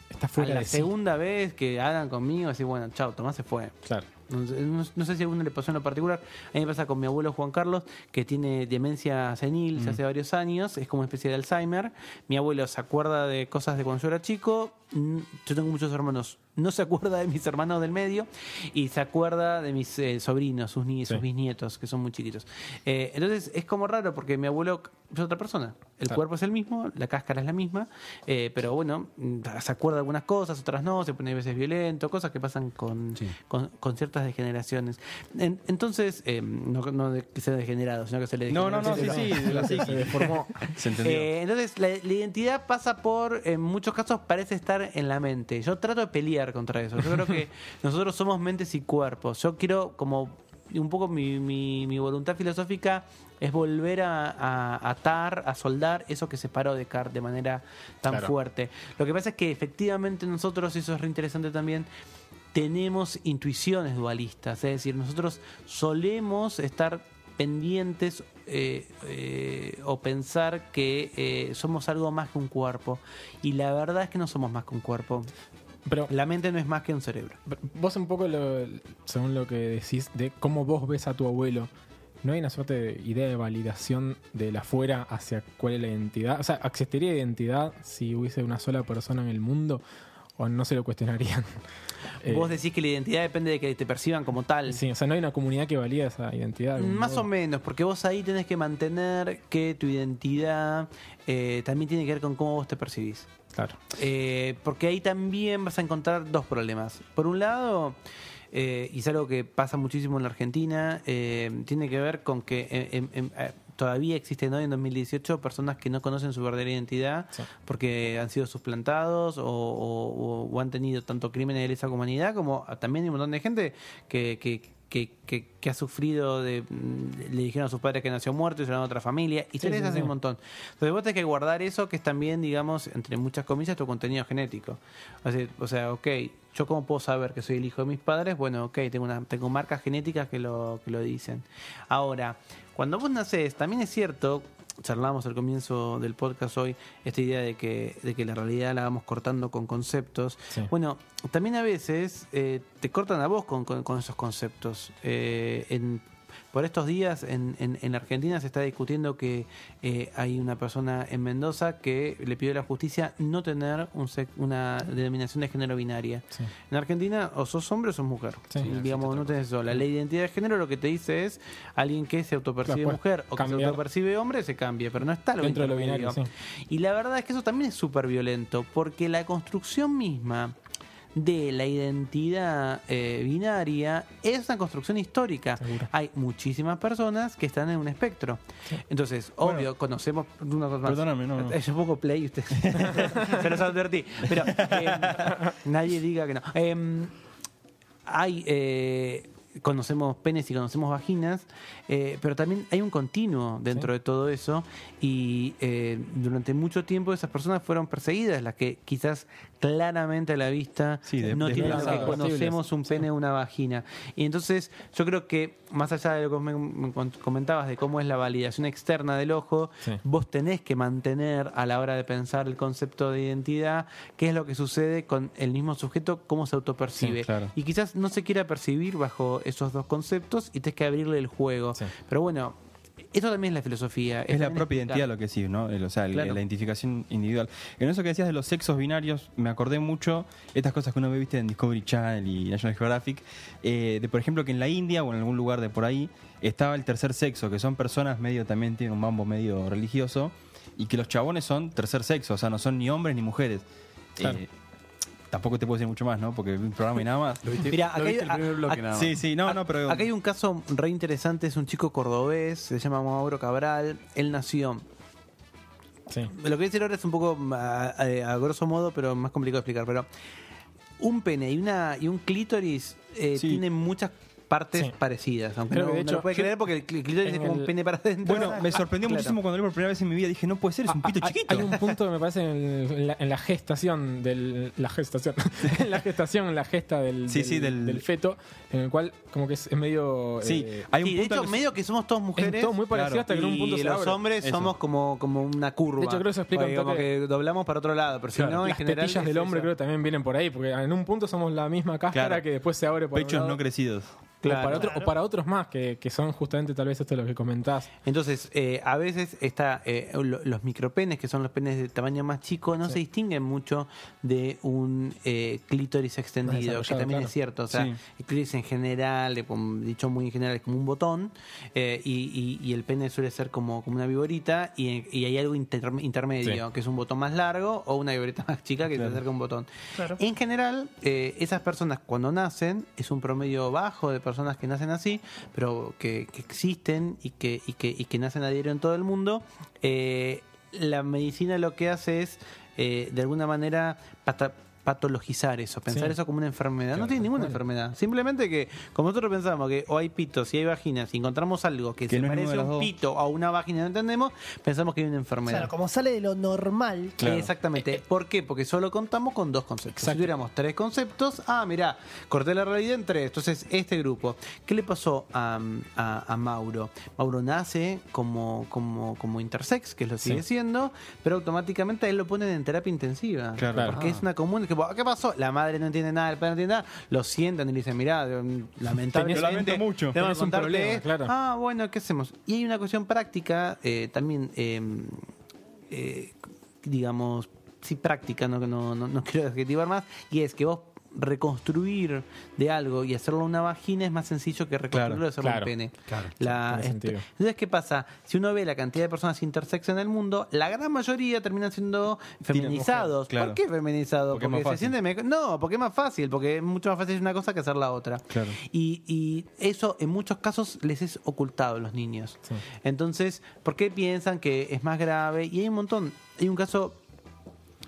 Está A fuera la de sí. segunda vez que hagan conmigo, así, bueno, chao, Tomás se fue. Claro. No, sé- no- no sé si a uno le pasó en lo particular. A mí me pasa con mi abuelo Juan Carlos, que tiene demencia senil Mm. ya hace varios años, es como una especie de Alzheimer. Mi abuelo se acuerda de cosas de cuando yo era chico. Mm, Yo tengo muchos hermanos. No se acuerda de mis hermanos del medio y se acuerda de mis eh, sobrinos, sus, ni sus Sí. bisnietos, que son muy chiquitos. Eh, entonces es como raro porque mi abuelo es otra persona. El Claro. cuerpo es el mismo, la cáscara es la misma, eh, pero bueno, mm, se acuerda de algunas cosas, otras no, se pone a veces violento, cosas que pasan con, con, con ciertas degeneraciones. En- entonces, no, no de que sea degenerado, sino que se le No, no, no, sí, sí, la Se deformó. Se entendió. Entonces, la, la identidad pasa por, en muchos casos, parece estar en la mente. Yo trato de pelear contra eso. Yo creo que nosotros somos mentes y cuerpos. Yo quiero, como un poco mi, mi, mi voluntad filosófica es volver a, a atar, a soldar eso que separó Descartes de manera tan Claro. fuerte. Lo que pasa es que efectivamente nosotros, y eso es re interesante también, tenemos intuiciones dualistas, es decir, nosotros solemos estar pendientes eh, eh, o pensar que eh, somos algo más que un cuerpo y la verdad es que no somos más que un cuerpo. Pero La mente no es más que un cerebro. vos un poco, lo- según lo que decís, de cómo vos ves a tu abuelo, ¿no hay una suerte de idea de validación de la afuera hacia cuál es la identidad? O sea, ¿existiría identidad si hubiese una sola persona en el mundo? ¿O no se lo cuestionarían? Vos decís que la identidad depende de que te perciban como tal. Sí, o sea, no hay una comunidad que valida esa identidad. Más modo? o menos, porque vos ahí tenés que mantener que tu identidad eh, también tiene que ver con cómo vos te percibís. Claro. Eh, porque ahí también vas a encontrar dos problemas. Por un lado, eh, y es algo que pasa muchísimo en la Argentina, eh, tiene que ver con que todavía existen hoy en 2018 personas que no conocen su verdadera identidad Sí. porque han sido suplantados o, o- o han tenido tanto crímenes de lesa humanidad como también hay un montón de gente que, que, que, que- que ha sufrido de le dijeron a sus padres que nació muerto y se lo a otra familia y Sí, se sí, hace sí. un montón. Entonces vos tenés que guardar eso que es también digamos entre muchas comillas tu contenido genético. O sea, o sea ok yo cómo puedo saber que soy el hijo de mis padres bueno ok tengo una tengo marcas genéticas que lo que lo dicen. Ahora cuando vos nacés también es cierto charlamos al comienzo del podcast hoy esta idea de que, de que la realidad la vamos cortando con conceptos. Sí. Bueno, también a veces eh, te cortan a vos con, con- con esos conceptos. Eh, en, por estos días en, en, en Argentina se está discutiendo que eh, hay una persona en Mendoza que le pidió a la justicia no tener un una denominación de género binaria. Sí. En Argentina o sos hombre o sos mujer. Sí. Digamos, no tenés eso. La ley de identidad de género lo que te dice es alguien que se autopercibe mujer o que se autopercibe hombre se cambie, pero no está lo Dentro de lo binario, Y la verdad es que eso también es súper violento, porque la construcción misma de la identidad eh, binaria es una construcción histórica. Seguro. Hay muchísimas personas que están en un espectro. Entonces, obvio, conocemos una cosa más. Perdóname, no, no. Es un poco play usted. Se los advertí. Pero eh, nadie diga que no. Eh, hay eh, conocemos penes y conocemos vaginas, eh, pero también hay un continuo dentro de todo eso y eh, durante mucho tiempo esas personas fueron perseguidas, las que quizás claramente a la vista Sí, de- no tienen lo que conocemos un pene o una vagina. Y entonces yo creo que más allá de lo que me, me comentabas de cómo es la validación externa del ojo, Sí. vos tenés que mantener a la hora de pensar el concepto de identidad, qué es lo que sucede con el mismo sujeto, cómo se autopercibe. Sí, claro. Y quizás no se quiera percibir bajo esos dos conceptos y tenés que abrirle el juego. Sí. Pero bueno, esto también es la filosofía. Es la propia explicar. identidad lo que sí, ¿no? El- o sea, el- Claro. la identificación individual. En eso que decías de los sexos binarios, me acordé mucho estas cosas que uno ve viste en Discovery Channel y National Geographic, eh, de por ejemplo que en la India o en algún lugar de por ahí estaba el tercer sexo, que son personas medio también tienen un mambo medio religioso y que los chabones son tercer sexo, o sea, no son ni hombres ni mujeres. Claro. Eh, tampoco te puedo decir mucho más, ¿no? Porque un programa y nada más. Mira, acá Lo hay, viste el primer bloque a- nada más. Sí, sí, no, no, pero acá hay un caso re interesante, es un chico cordobés, se llama Mauro Cabral, él nació Sí. Lo que voy a decir ahora es un poco a, a- a grosso modo, pero más complicado de explicar. Pero un pene y una y un clítoris eh, Sí. tienen muchas partes Sí. parecidas. Aunque no, de no hecho, lo puede yo- creer porque el clí- clítoris es como un pene para adentro. bueno, me sorprendió Claro. muchísimo cuando lo vi por primera vez en mi vida. Dije, no puede ser, es un pito Ah, chiquito. Hay un punto que me parece en, el- en la, en la gestación del la gestación, en la gestación, en la gesta del, Sí, del, sí, del- del feto, en el cual como que es, es medio Sí, eh, hay un Sí, de hecho, que- medio que somos todos mujeres. es todo muy parecido claro. hasta que en un punto y se los abre. hombres Eso. somos como, como una curva. De hecho, creo que eso explica Porque un como toque- que doblamos para otro lado, pero si Claro, no, en las general. es del hombre creo que también vienen por ahí, porque en un punto somos la misma cáscara que después se abre por Pechos no crecidos. O Claro. para otro- o para otros más, que, que son justamente tal vez esto lo que comentás. Entonces, eh, a veces está, eh, lo- los micropenes, que son los penes de tamaño más chico, no se distinguen mucho de un eh, clítoris extendido, que también claro. es cierto. O sea, Sí. el clítoris en general, como dicho muy en general, es como un botón, eh, y, y- y el pene suele ser como, como una viborita, y, y hay algo inter- intermedio, Sí. que es un botón más largo o una viborita más chica que se acerca a un botón. En general, eh, esas personas cuando nacen, es un promedio bajo de personas que nacen así, pero que, que existen y que, y, que, y que nacen a diario en todo el mundo, eh, la medicina lo que hace es, eh, de alguna manera, pata- patologizar eso, pensar Sí. eso como una enfermedad. no tiene ninguna enfermedad. Simplemente que, como nosotros pensamos que o hay pitos y hay vaginas y encontramos algo que, Que se no parece a un pito o a una vagina, no entendemos, pensamos que hay una enfermedad. Claro, como sale de lo normal. Claro. Exactamente. ¿Por qué? Porque solo contamos con dos conceptos. Si tuviéramos tres conceptos, ah, mirá, corté la realidad en tres. Entonces, este grupo. ¿Qué le pasó a, a- a Mauro? Mauro nace como, como, como intersex, que lo sigue Sí. siendo, pero automáticamente a él lo ponen en terapia intensiva. Porque es una común. Que, ¿Qué pasó? La madre no entiende nada, el padre no entiende nada. Lo sientan y le dicen, mirá, lamentablemente. Lo lamento mucho. tengo que Tenés un problema, esto". claro. Ah, bueno, ¿qué hacemos? Y hay una cuestión práctica, eh, también, eh, eh, digamos, sí práctica, no, no, no, no quiero adjetivar más, y es que vos reconstruir de algo y hacerlo una vagina es más sencillo que reconstruirlo Claro, y hacerlo claro, un pene. claro, La- tiene este- entonces, ¿qué pasa? Si uno ve la cantidad de personas intersex en el mundo, la gran mayoría terminan siendo feminizados. ¿Por qué feminizados? Porque se sienten... No, porque es más fácil, porque es mucho más fácil una cosa que hacer la otra. Y, y eso en muchos casos les es ocultado a los niños. Sí. Entonces, ¿por qué piensan que es más grave? Y hay un montón. Hay un caso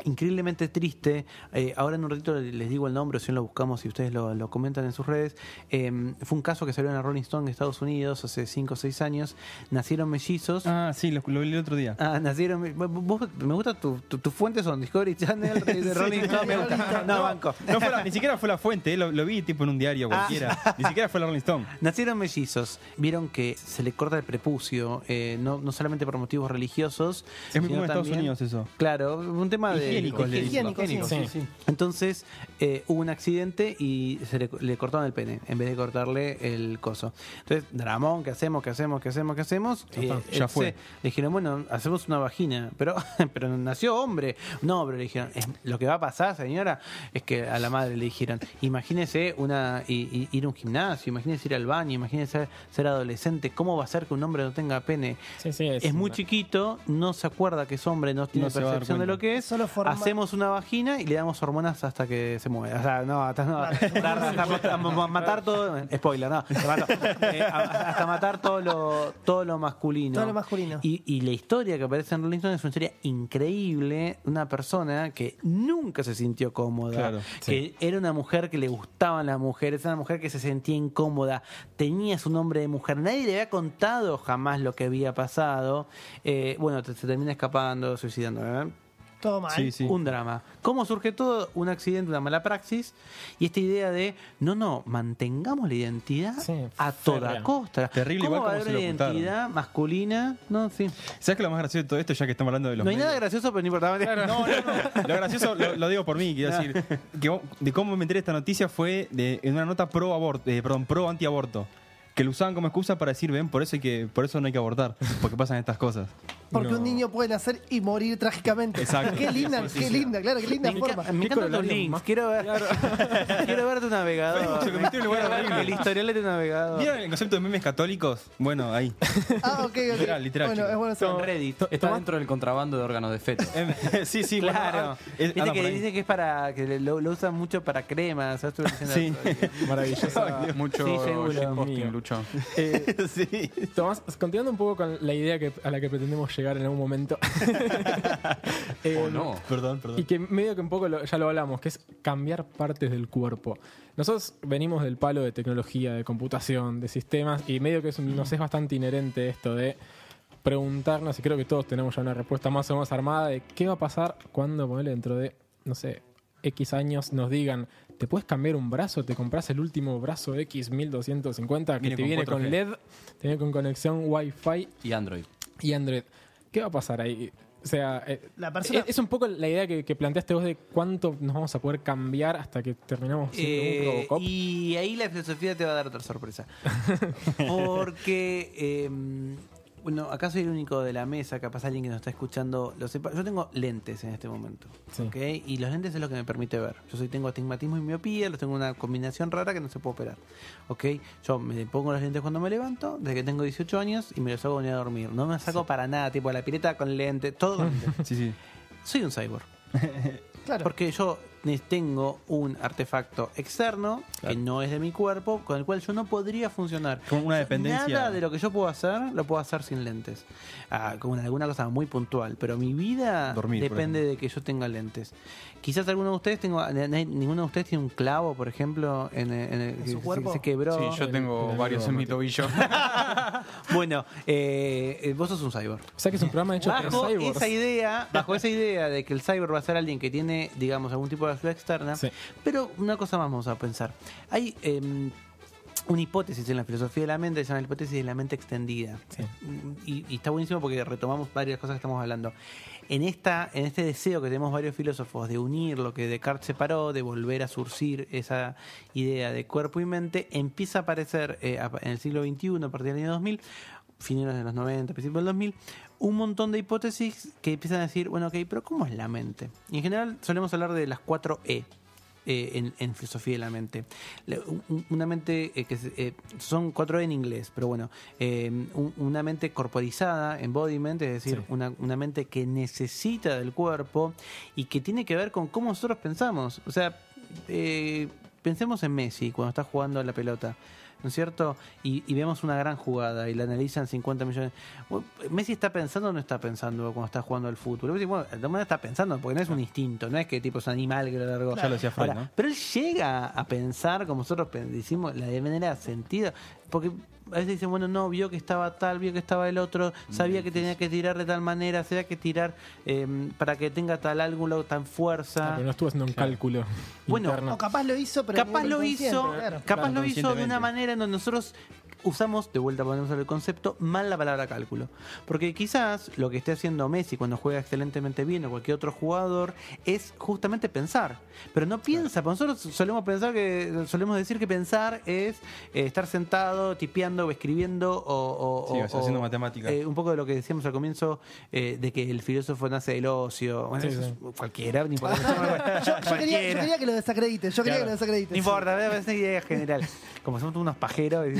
increíblemente triste. eh, ahora en un ratito les digo el nombre, si no lo buscamos y ustedes lo, lo comentan en sus redes. Eh, fue un caso que salió en la Rolling Stone de Estados Unidos hace 5 o 6 años. Nacieron mellizos. Ah, sí, lo, lo vi el otro día. Ah, nacieron. vos- me gusta tu, tu- tus fuentes son Discovery Channel, de Rolling Stone. Me gusta. No, banco. No fue la- ni siquiera fue la fuente, eh, lo, lo vi tipo en un diario cualquiera. Ni siquiera fue la Rolling Stone. Nacieron mellizos. Vieron que se le corta el prepucio, eh, no, no solamente por motivos religiosos. Es muy común en Estados Unidos eso. Claro, un tema de. De Higiénicos, le dicen. Higiénicos, sí. Sí. Entonces eh, hubo un accidente y se le, le cortaron el pene en vez de cortarle el coso. Entonces, Dramón, ¿qué hacemos? ¿Qué hacemos? ¿Qué hacemos? ¿Qué hacemos? Eh, ya fue. se- le dijeron, bueno, hacemos una vagina, pero, pero nació hombre. No, pero le dijeron, "Es- lo que va a pasar, señora, es que a la madre le dijeron, imagínese una, i- ir a un gimnasio, imagínese ir al baño, imagínese ser adolescente, ¿cómo va a ser que un hombre no tenga pene? Sí, sí, Es, muy una- chiquito, no se acuerda que es hombre, no tiene No percepción de lo que es. Solo forma- Hacemos una vagina y le damos hormonas hasta que se mueve. O sea, no, hasta, no, hasta- hasta- hasta ma- matar todo. Spoiler, no. Eh, hasta matar todo lo, todo lo masculino. Todo lo masculino. Y, y la historia que aparece en Rolling Stone es una historia increíble. Una persona que nunca se sintió cómoda. Claro, que era una mujer que le gustaban las mujeres. Era una mujer que se sentía incómoda. Tenía su nombre de mujer. Nadie le había contado jamás lo que había pasado. Eh, bueno, se termina escapando, suicidando. ¿verdad? Todo mal. Sí, sí. Un drama. ¿Cómo surge todo? Un accidente, una mala praxis. Y esta idea de, no, no, mantengamos la identidad Sí, a toda férrea. costa. Terrible ¿Cómo igual va haber se lo una ocultaron. identidad masculina? No, sí. ¿Sabes que lo más gracioso de todo esto, ya que estamos hablando de los No hay nada medios? gracioso, pero no importa. No, no, no. Lo gracioso, lo, lo digo por mí, quiero decir, que de cómo me enteré de esta noticia fue de, en una nota pro aborto, eh, perdón, pro antiaborto. Que lo usaban como excusa para decir, ven, por eso hay que, por eso no hay que abortar, porque pasan estas cosas. Porque No. un niño puede nacer y morir trágicamente. Exacto. Qué linda, qué linda, claro, qué linda Me, forma. me ¿Qué encantan los links. más? Quiero ver, quiero ver tu navegador. se convirtió en un lugar Quiero ver horrible. el historial de tu navegador. ¿Vieron el concepto de memes católicos? Bueno, ahí. Ah, ok, ok. Literal, literal, Bueno, es bueno. Reddit. Está dentro del contrabando de órganos de feto. sí, sí, bueno, Claro. ah, es- Viste anda que por ahí. dice que es para. que lo, lo usan mucho para cremas. ¿sabes? Sí. Maravilloso. Mucho Sí, seguro. Eh, sí. Tomás, continuando un poco con la idea que, a la que pretendemos llegar en algún momento. Eh, ¿O no? Perdón, perdón. Y que medio que un poco lo- ya lo hablamos, que es cambiar partes del cuerpo. Nosotros venimos del palo de tecnología, de computación, de sistemas, y medio que es un- nos es bastante inherente esto de preguntarnos, y creo que todos tenemos ya una respuesta más o menos armada, de qué va a pasar cuando, dentro de, no sé, X años nos digan, ¿te puedes cambiar un brazo? ¿Te compras el último brazo X1250 que Viene te con viene 4G. con LED, te viene con conexión Wi-Fi Y Android. y Android? ¿Qué va a pasar ahí? O sea, eh, La persona- es, es un poco la idea que, que planteaste vos de cuánto nos vamos a poder cambiar hasta que terminamos siendo Eh, un Robocop. y ahí la filosofía te va a dar otra sorpresa. Porque, eh, bueno, acá soy el único de la mesa, capaz alguien que nos está escuchando lo sepa. Yo tengo lentes en este momento, Sí. ¿ok? Y los lentes es lo que me permite ver. Yo soy, tengo astigmatismo y miopía, los tengo una combinación rara que no se puede operar, ¿ok? Yo me pongo los lentes cuando me levanto, desde que tengo 18 años, y me los hago venir a dormir. No me saco para nada, tipo la pileta con lentes, todo con lentes. Sí, sí. Soy un cyborg. Claro. Porque yo tengo un artefacto externo que no es de mi cuerpo, con el cual yo no podría funcionar. Como una dependencia. Nada de lo que yo puedo hacer, lo puedo hacer sin lentes. Ah, con alguna cosa muy puntual. Pero mi vida Dormir, depende de que yo tenga lentes. Quizás alguno de ustedes tengo, ninguno de ustedes tiene un clavo, por ejemplo, en, el- en el, ¿En que su se- cuerpo? se, quebró. Sí, yo tengo el varios en mi tobillo. Bueno, eh, eh, vos sos un cyborg. o sea que es un programa hecho Bajo por cyborgs. esa idea, bajo esa idea de que el cyborg va a ser alguien que tiene, digamos, algún tipo de ayuda externa, Sí. pero una cosa más vamos a pensar. Hay em, una hipótesis en la filosofía de la mente, se llama la hipótesis de la mente extendida. Y, y está buenísimo porque retomamos varias cosas que estamos hablando. En, esta, en este deseo que tenemos varios filósofos de unir lo que Descartes separó, de volver a surcir esa idea de cuerpo y mente, empieza a aparecer eh, en el siglo XXI, a partir del año 2000, finales de los 90, principios del 2000, un montón de hipótesis que empiezan a decir, bueno, ok, pero ¿cómo es la mente? Y en general solemos hablar de las cuatro E. eh, en, en filosofía de la mente. Una mente eh, que eh, son cuatro en inglés, pero bueno, eh, un- una mente corporizada, embodiment, es decir, Sí. una, una mente que necesita del cuerpo y que tiene que ver con cómo nosotros pensamos. O sea, eh, pensemos en Messi cuando está jugando a la pelota. ¿No es cierto? Y, y vemos una gran jugada y la analizan 50 millones. Bueno, ¿Messi está pensando o no está pensando cuando está jugando al fútbol? Messi, Bueno, de manera está pensando, porque no es un instinto, no es que tipo es un animal que lo largó. Ya lo decía Freud, Ahora, ¿no? Pero él llega a pensar como nosotros decimos, la de manera sentido. Porque a veces dicen, bueno, no, vio que estaba tal, vio que estaba el otro, sabía que tenía que tirar de tal manera, sabía que tirar eh, para que tenga tal ángulo, tan Ah, fuerza. pero no estuve haciendo un cálculo Bueno, interno. O capaz lo hizo, pero capaz lo hizo, claro. capaz Claro, lo hizo de una manera en donde nosotros usamos, de vuelta ponemos el concepto, mal la palabra cálculo. Porque quizás lo que esté haciendo Messi cuando juega excelentemente bien o cualquier otro jugador es justamente pensar. Pero no piensa, porque nosotros solemos pensar que, solemos decir que pensar es eh, estar sentado, tipeando o escribiendo o, o- Sí, o- o sea, haciendo matemáticas. eh, un poco de lo que decíamos al comienzo eh, de que el filósofo nace del ocio. Bueno, Sí, eso sí. es cualquiera, ni importa. Yo, yo quería, yo quería que lo desacredites, yo quería que lo desacredites. No importa, parece una idea general. Como somos unos pajeros. y-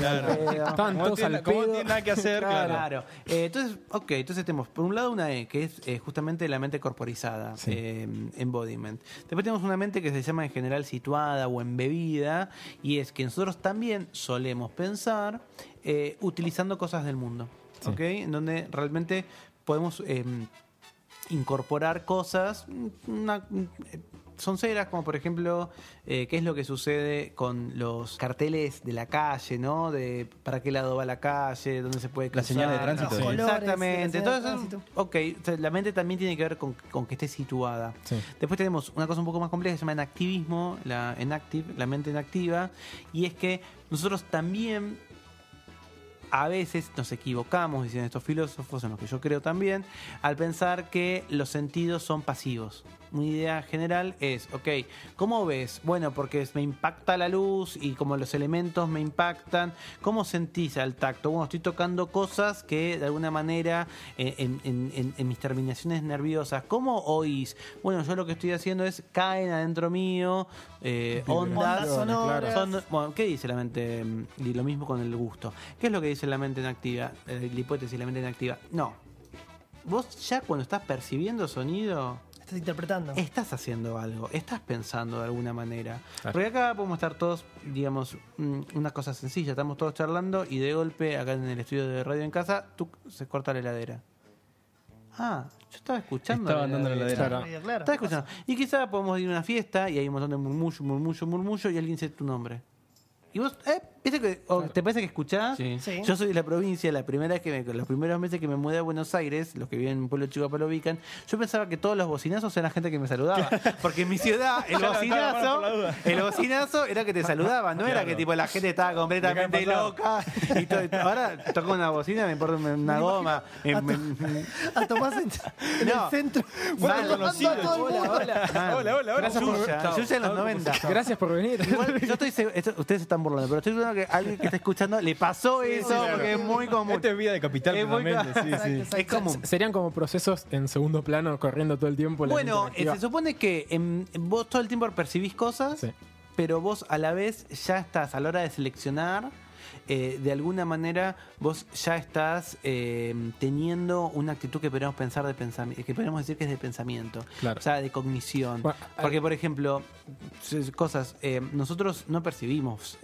Todos tiene- al como pedo. tiene nada que hacer, claro. Claro. Eh, entonces, ok, entonces tenemos por un lado una E, que es eh, justamente la mente corporizada, Sí. eh, embodiment. Después tenemos una mente que se llama en general situada o embebida, y es que nosotros también solemos pensar eh, utilizando cosas del mundo, Sí. ¿ok? En donde realmente podemos eh, incorporar cosas, una, eh, sonceras, como por ejemplo, eh, qué es lo que sucede con los carteles de la calle, ¿no? De para qué lado va la calle, dónde se puede La cruzar. señal de tránsito. Los colores, Exactamente. la Entonces, tránsito. ok, o sea, la mente también tiene que ver con, con que esté situada. Sí. Después tenemos una cosa un poco más compleja que se llama enactivismo, la enactive, la mente inactiva, y es que nosotros también a veces nos equivocamos, dicen estos filósofos, en los que yo creo también, al pensar que los sentidos son pasivos. Una idea general es, ok, ¿cómo ves? Bueno, porque me impacta la luz y como los elementos me impactan, ¿cómo sentís al tacto? Bueno, estoy tocando cosas que de alguna manera eh, en, en- en- en mis terminaciones nerviosas, ¿cómo oís? Bueno, yo lo que estoy haciendo es caen adentro mío eh, ondas, Ondas sonoras. son- bueno, ¿qué dice la mente? mm, Y lo mismo con el gusto. ¿Qué es lo que dice la mente inactiva? Eh, la hipótesis de la mente inactiva. No. Vos ya cuando estás percibiendo sonido, Estás interpretando. estás haciendo algo, estás pensando de alguna manera. Claro. Porque acá podemos estar todos, digamos, mm, una cosa sencilla, estamos todos charlando y de golpe, acá en el estudio de radio en casa, tú se corta la heladera. Ah, yo estaba escuchando. Estaba andando la heladera. Claro. Medio claro. Estaba escuchando. Y quizá podemos ir a una fiesta y hay un montón de murmullo, murmullo, murmullo y alguien dice tu nombre. Y vos, ¿eh? ¿Viste que, o ¿Te parece que escuchás? Sí. Sí. Yo soy de la provincia, la primera vez que me- los primeros meses que me mudé a Buenos Aires, los que viven en un pueblo chico lo ubican, yo pensaba que todos los bocinazos eran gente que me saludaba. Porque en mi ciudad, el bocinazo, el bocinazo era que te saludaba, no era que tipo la gente estaba completamente loca. Y todo- ahora toco una bocina, me importa una goma. me- me- A Tomás en, en No. el centro. Mal. saludando a todo el mundo. Ah, Hola, hola, hola. Yuya, Yuya en los 90. Gracias por venir. Igual, yo estoy seguro, esto- ustedes se están burlando, pero estoy seguro que alguien que está escuchando le pasó eso porque es muy común. Esto es vida de capital, Es muy realmente. Sí, Exacto, sí. exacto. Es común. Serían como procesos en segundo plano corriendo todo el tiempo. la Bueno, eh, se supone que vos todo el tiempo percibís cosas, Sí. pero vos a la vez ya estás a la hora de seleccionar. Eh, de alguna manera vos ya estás eh, teniendo una actitud que podemos pensar de pensamiento, que podemos decir que es de pensamiento, Claro. o sea, de cognición. Bueno, Porque, por ejemplo, cosas, eh, nosotros no percibimos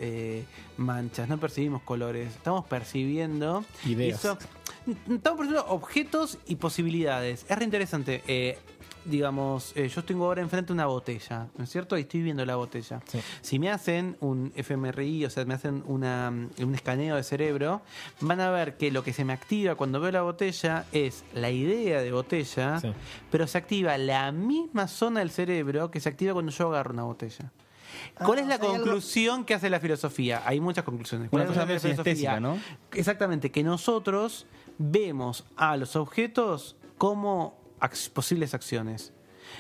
manchas, no percibimos colores, estamos percibiendo Ideas. eso- estamos percibiendo objetos y posibilidades. Es re interesante. Digamos, eh, yo tengo ahora enfrente una botella, ¿no es cierto? Y estoy viendo la botella. Sí. Si me hacen un fMRI, o sea, me hacen una, un escaneo de cerebro, van a ver que lo que se me activa cuando veo la botella es la idea de botella, Sí. pero se activa la misma zona del cerebro que se activa cuando yo agarro una botella. ¿Cuál Ah, es la algo- conclusión que hace la filosofía? Hay muchas conclusiones. ¿Cuál Una es cosa la medio filosofía? ¿no? Exactamente, que nosotros vemos a los objetos como posibles acciones.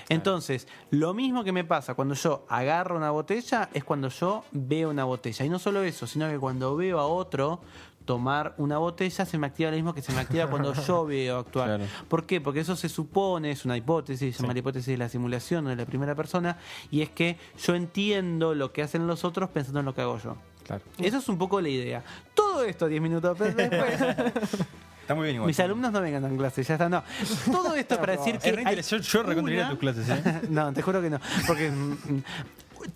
Entonces, lo mismo que me pasa cuando yo agarro una botella es cuando yo veo una botella. Y no solo eso, sino que cuando veo a otro tomar una botella se me activa lo mismo que se me activa cuando yo veo actuar. Claro. ¿Por qué? Porque eso se supone, es una hipótesis, se llama la hipótesis de la simulación o de la primera persona, y es que yo entiendo lo que hacen los otros pensando en lo que hago yo. Claro. Eso es un poco la idea. Todo esto 10 minutos después. Está muy bien igual. Mis alumnos no vengan a clase, ya está. No. Todo esto para decir que. Re hay. Yo una- tus clases, ¿eh? no, te juro que no. Porque. mm,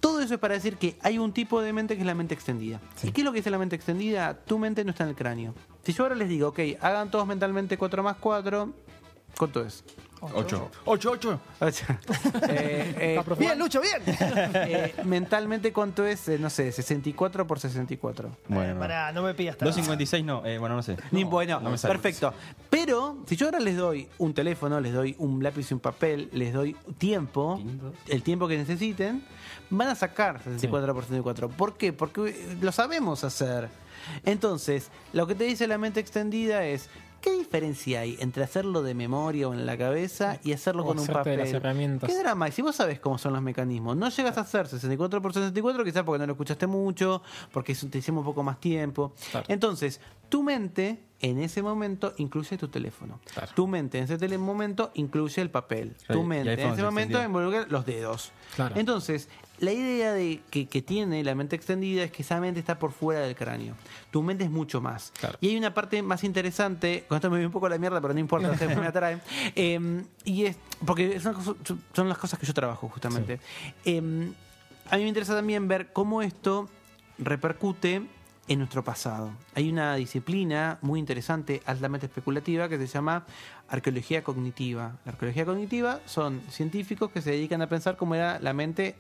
todo eso es para decir que hay un tipo de mente que es la mente extendida. ¿Y qué es lo que dice la mente extendida? Tu mente no está en el cráneo. Si yo ahora les digo, ok, hagan todos mentalmente 4 más 4, ¿cuánto es? Ocho. Ocho, ocho. O sea, eh, eh, Bien, Lucho, bien. eh, mentalmente, ¿cuánto es? Eh, no sé, 64 por 64. Bueno. Pará, no me pidas tanto. 2.56 no, eh, bueno, no sé. Ni- bueno, no me sale. perfecto. Pero si yo ahora les doy un teléfono, les doy un lápiz y un papel, les doy tiempo, el tiempo que necesiten, van a sacar 64 por 64. ¿Por qué? Porque lo sabemos hacer. Entonces, lo que te dice la mente extendida es, ¿qué diferencia hay entre hacerlo de memoria o en la cabeza y hacerlo O con un papel? las herramientas. ¿Qué drama? hay? Si vos sabés cómo son los mecanismos, no llegas a hacer 64 por 64 quizás porque no lo escuchaste mucho, porque te hicimos un poco más tiempo. Claro. Entonces, tu mente en ese momento incluye tu teléfono. Claro. Tu mente en ese tele- momento incluye el papel. Claro, tu y mente en ese se momento involucra los dedos. Claro. Entonces, la idea de que, que tiene la mente extendida es que esa mente está por fuera del cráneo. Tu mente es mucho más. Claro. Y hay una parte más interesante, con esto me voy un poco a la mierda, pero no importa, ustedes me atraen. Eh, y es, porque son, son las cosas que yo trabajo justamente. Eh, a mí me interesa también ver cómo esto repercute en nuestro pasado. Hay una disciplina muy interesante, altamente especulativa, que se llama arqueología cognitiva. La arqueología cognitiva son científicos que se dedican a pensar cómo era la mente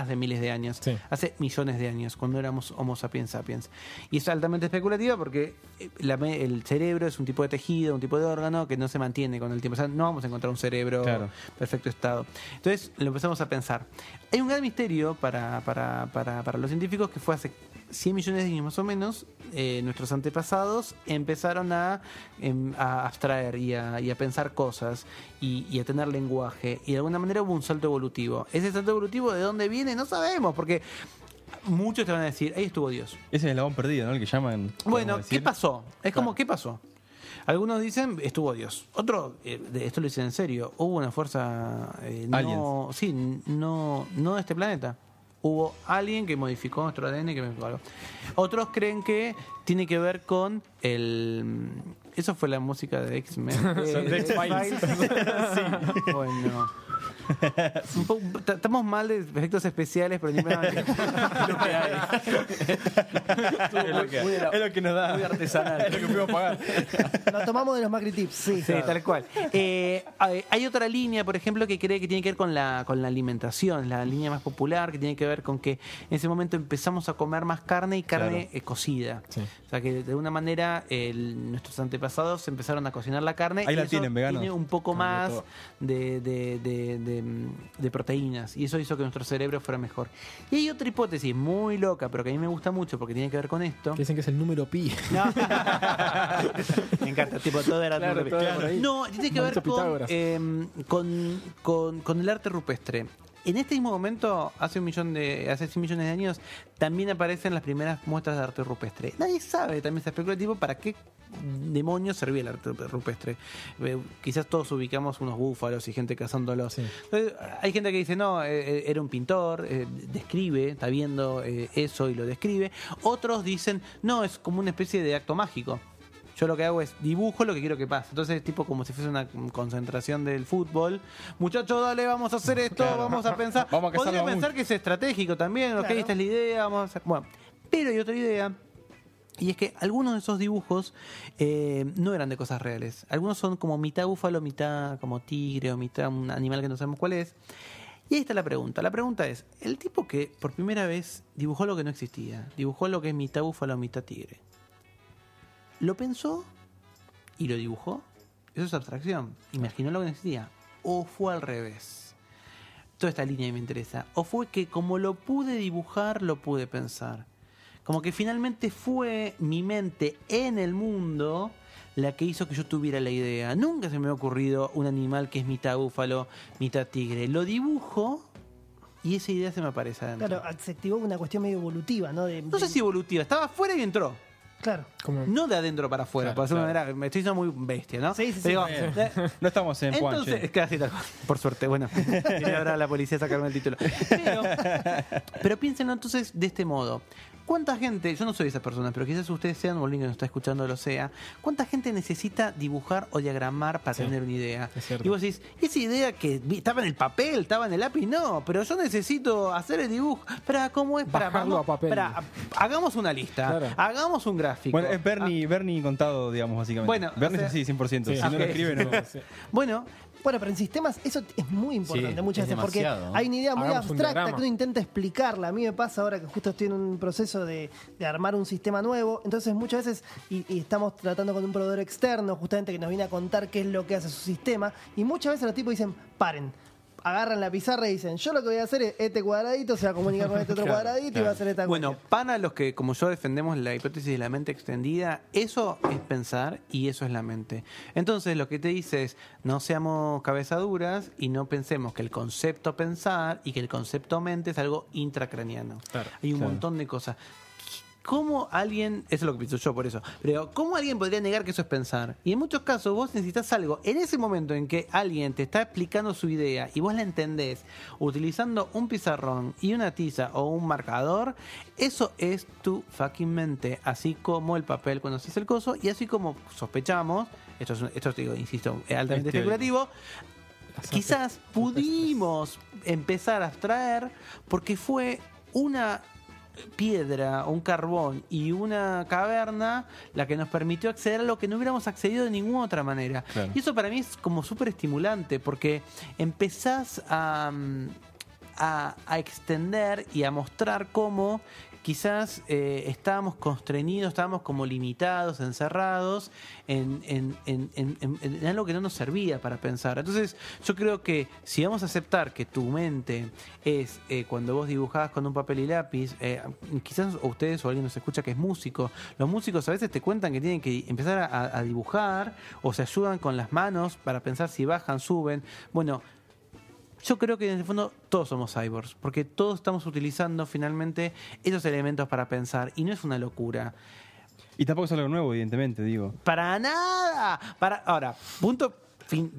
hace miles de años, Sí. hace millones de años, cuando éramos Homo sapiens sapiens. Y es altamente especulativa porque eh, la el cerebro es un tipo de tejido, un tipo de órgano que no se mantiene con el tiempo. O sea, no vamos a encontrar un cerebro Claro. perfecto estado. Entonces lo empezamos a pensar. Hay un gran misterio para, para, para, para los científicos que fue hace 100 millones de años más o menos, eh, nuestros antepasados empezaron a, em, a abstraer y a, y a pensar cosas y, y a tener lenguaje. Y de alguna manera hubo un salto evolutivo. Ese salto evolutivo de dónde viene no sabemos, porque muchos te van a decir, ahí estuvo Dios. Ese es el eslabón perdido, ¿no? El que llaman. Bueno, ¿qué pasó? Es como, ¿qué pasó? Algunos dicen, estuvo Dios. Otros, eh, esto lo dicen en serio, hubo una fuerza eh, no, Aliens. sí, no, no de este planeta. Hubo alguien que modificó nuestro ADN, que modificó algo. Otros creen que tiene que ver con el... Eso fue la música de X-Men. De X-Files. sí. Bueno. Un poco- t- estamos mal de efectos especiales, pero ni me Es lo que, es lo que nos da. Muy artesanal. Es lo que pudimos pagar. Lo tomamos de los Macri Tips, sí. Sí, tal cual. Eh, hay hay otra línea, por ejemplo, que cree que tiene que ver con la, con la alimentación, la línea más popular, que tiene que ver con que en ese momento empezamos a comer más carne y carne Claro. eh, cocida. Sí. O sea que de alguna manera el- nuestros antepasados empezaron a cocinar la carne Ahí y la eso tienen, veganos. tiene un poco más de, de- de- de, mm, de proteínas y eso hizo que nuestro cerebro fuera mejor. Y hay otra hipótesis muy loca, pero que a mí me gusta mucho porque tiene que ver con esto. Dicen que es el número pi. No. Me encanta, tipo, todo era Claro, número todo pi. No, tiene que ver con, eh, con, con- con el arte rupestre. En este mismo momento, hace un millón de, hace 100 millones de años, también aparecen las primeras muestras de arte rupestre. Nadie sabe, también es especulativo, para qué demonios servía el arte rupestre. Eh, quizás todos ubicamos unos búfalos y gente cazándolos. Sí. Entonces, hay gente que dice, no, eh, eh, era un pintor, eh, describe, está viendo eso y lo describe. Otros dicen, no, es como una especie de acto mágico. Yo lo que hago es dibujo lo que quiero que pase. Entonces es tipo como si fuese una concentración del fútbol. Muchachos, dale, vamos a hacer esto, vamos a pensar. Vamos a Podría pensar que es estratégico también, ok, Claro. esta es la idea, vamos a hacer. Bueno, pero hay otra idea. Y es que algunos de esos dibujos eh, no eran de cosas reales. Algunos son como mitad búfalo, mitad como tigre o mitad un animal que no sabemos cuál es. Y ahí está la pregunta. La pregunta es, el tipo que por primera vez dibujó lo que no existía, dibujó lo que es mitad búfalo, mitad tigre, ¿lo pensó y lo dibujó? Eso es abstracción. Imaginó lo que no existía. O fue al revés. Toda esta línea me interesa. O fue que como lo pude dibujar, lo pude pensar. Como que finalmente fue mi mente en el mundo la que hizo que yo tuviera la idea. Nunca se me ha ocurrido un animal que es mitad búfalo, mitad tigre. Lo dibujo y esa idea se me aparece adentro. Claro, se activó una cuestión medio evolutiva, ¿no? De, No sé de- si evolutiva, estaba afuera y entró. Claro. Como- No de adentro para afuera, Claro, por decirlo claro. manera, me estoy diciendo muy bestia, ¿no? Sí, sí, sí. Pero Bien. eh, No estamos en Entonces, Puanche. casi tal cual. Por suerte, bueno. Ahora la policía sacarme el título. Pero, pero piénsenlo entonces de este modo. ¿Cuánta gente, yo no soy esa persona, pero quizás ustedes sean, o alguien que nos está escuchando lo sea, ¿cuánta gente necesita dibujar o diagramar para Sí, tener una idea? Y vos decís, esa idea que estaba en el papel, estaba en el lápiz, no, pero yo necesito hacer el dibujo. Para, ¿cómo es? Para, Bajarlo a papel. Para, hagamos una lista, Claro. hagamos un gráfico. Bueno, es Bernie, Bernie contado, digamos, básicamente. Bueno, Bernie o es así, 100%. Sí. Si no lo escribe, no. Bueno, Bueno, pero en sistemas eso es muy importante Sí, muchas es veces porque hay una idea muy Hagamos abstracta que uno intenta explicarla. A mí me pasa ahora que justo estoy en un proceso de, de armar un sistema nuevo, entonces muchas veces y, y estamos tratando con un proveedor externo justamente que nos viene a contar qué es lo que hace su sistema y muchas veces los tipos dicen, paren. Agarran la pizarra y dicen, yo lo que voy a hacer es este cuadradito, se va a comunicar con este otro cuadradito y va a hacer esta Bueno, cuestión. para los que, como yo, defendemos la hipótesis de la mente extendida, eso es pensar y eso es la mente. Entonces, lo que te dice es, no seamos cabezaduras y no pensemos que el concepto pensar y que el concepto mente es algo intracraniano. Claro, Hay un claro. montón de cosas. ¿Cómo alguien, eso es lo que pienso yo por eso, pero ¿cómo alguien podría negar que eso es pensar? Y en muchos casos vos necesitas algo, en ese momento en que alguien te está explicando su idea y vos la entendés utilizando un pizarrón y una tiza o un marcador, eso es tu fucking mente, así como el papel cuando se hace el coso y así como sospechamos, esto es, esto te digo, insisto, es altamente Es teórico. especulativo, quizás pudimos empezar a abstraer porque fue una piedra, un carbón y una caverna la que nos permitió acceder a lo que no hubiéramos accedido de ninguna otra manera. Claro. Y eso para mí es como súper estimulante porque empezás a, mm, a, a extender y a mostrar cómo quizás eh, estábamos constreñidos, estábamos como limitados, encerrados en, en- en- en- algo que no nos servía para pensar. Entonces yo creo que si vamos a aceptar que tu mente es eh, cuando vos dibujás con un papel y lápiz, eh, quizás ustedes o alguien nos escucha que es músico, los músicos a veces te cuentan que tienen que empezar a dibujar o se ayudan con las manos para pensar si bajan, suben. Bueno, yo creo que en el fondo todos somos cyborgs, porque todos estamos utilizando finalmente esos elementos para pensar y no es una locura. Y tampoco es algo nuevo, evidentemente, digo. Para nada. Para ahora, punto fin-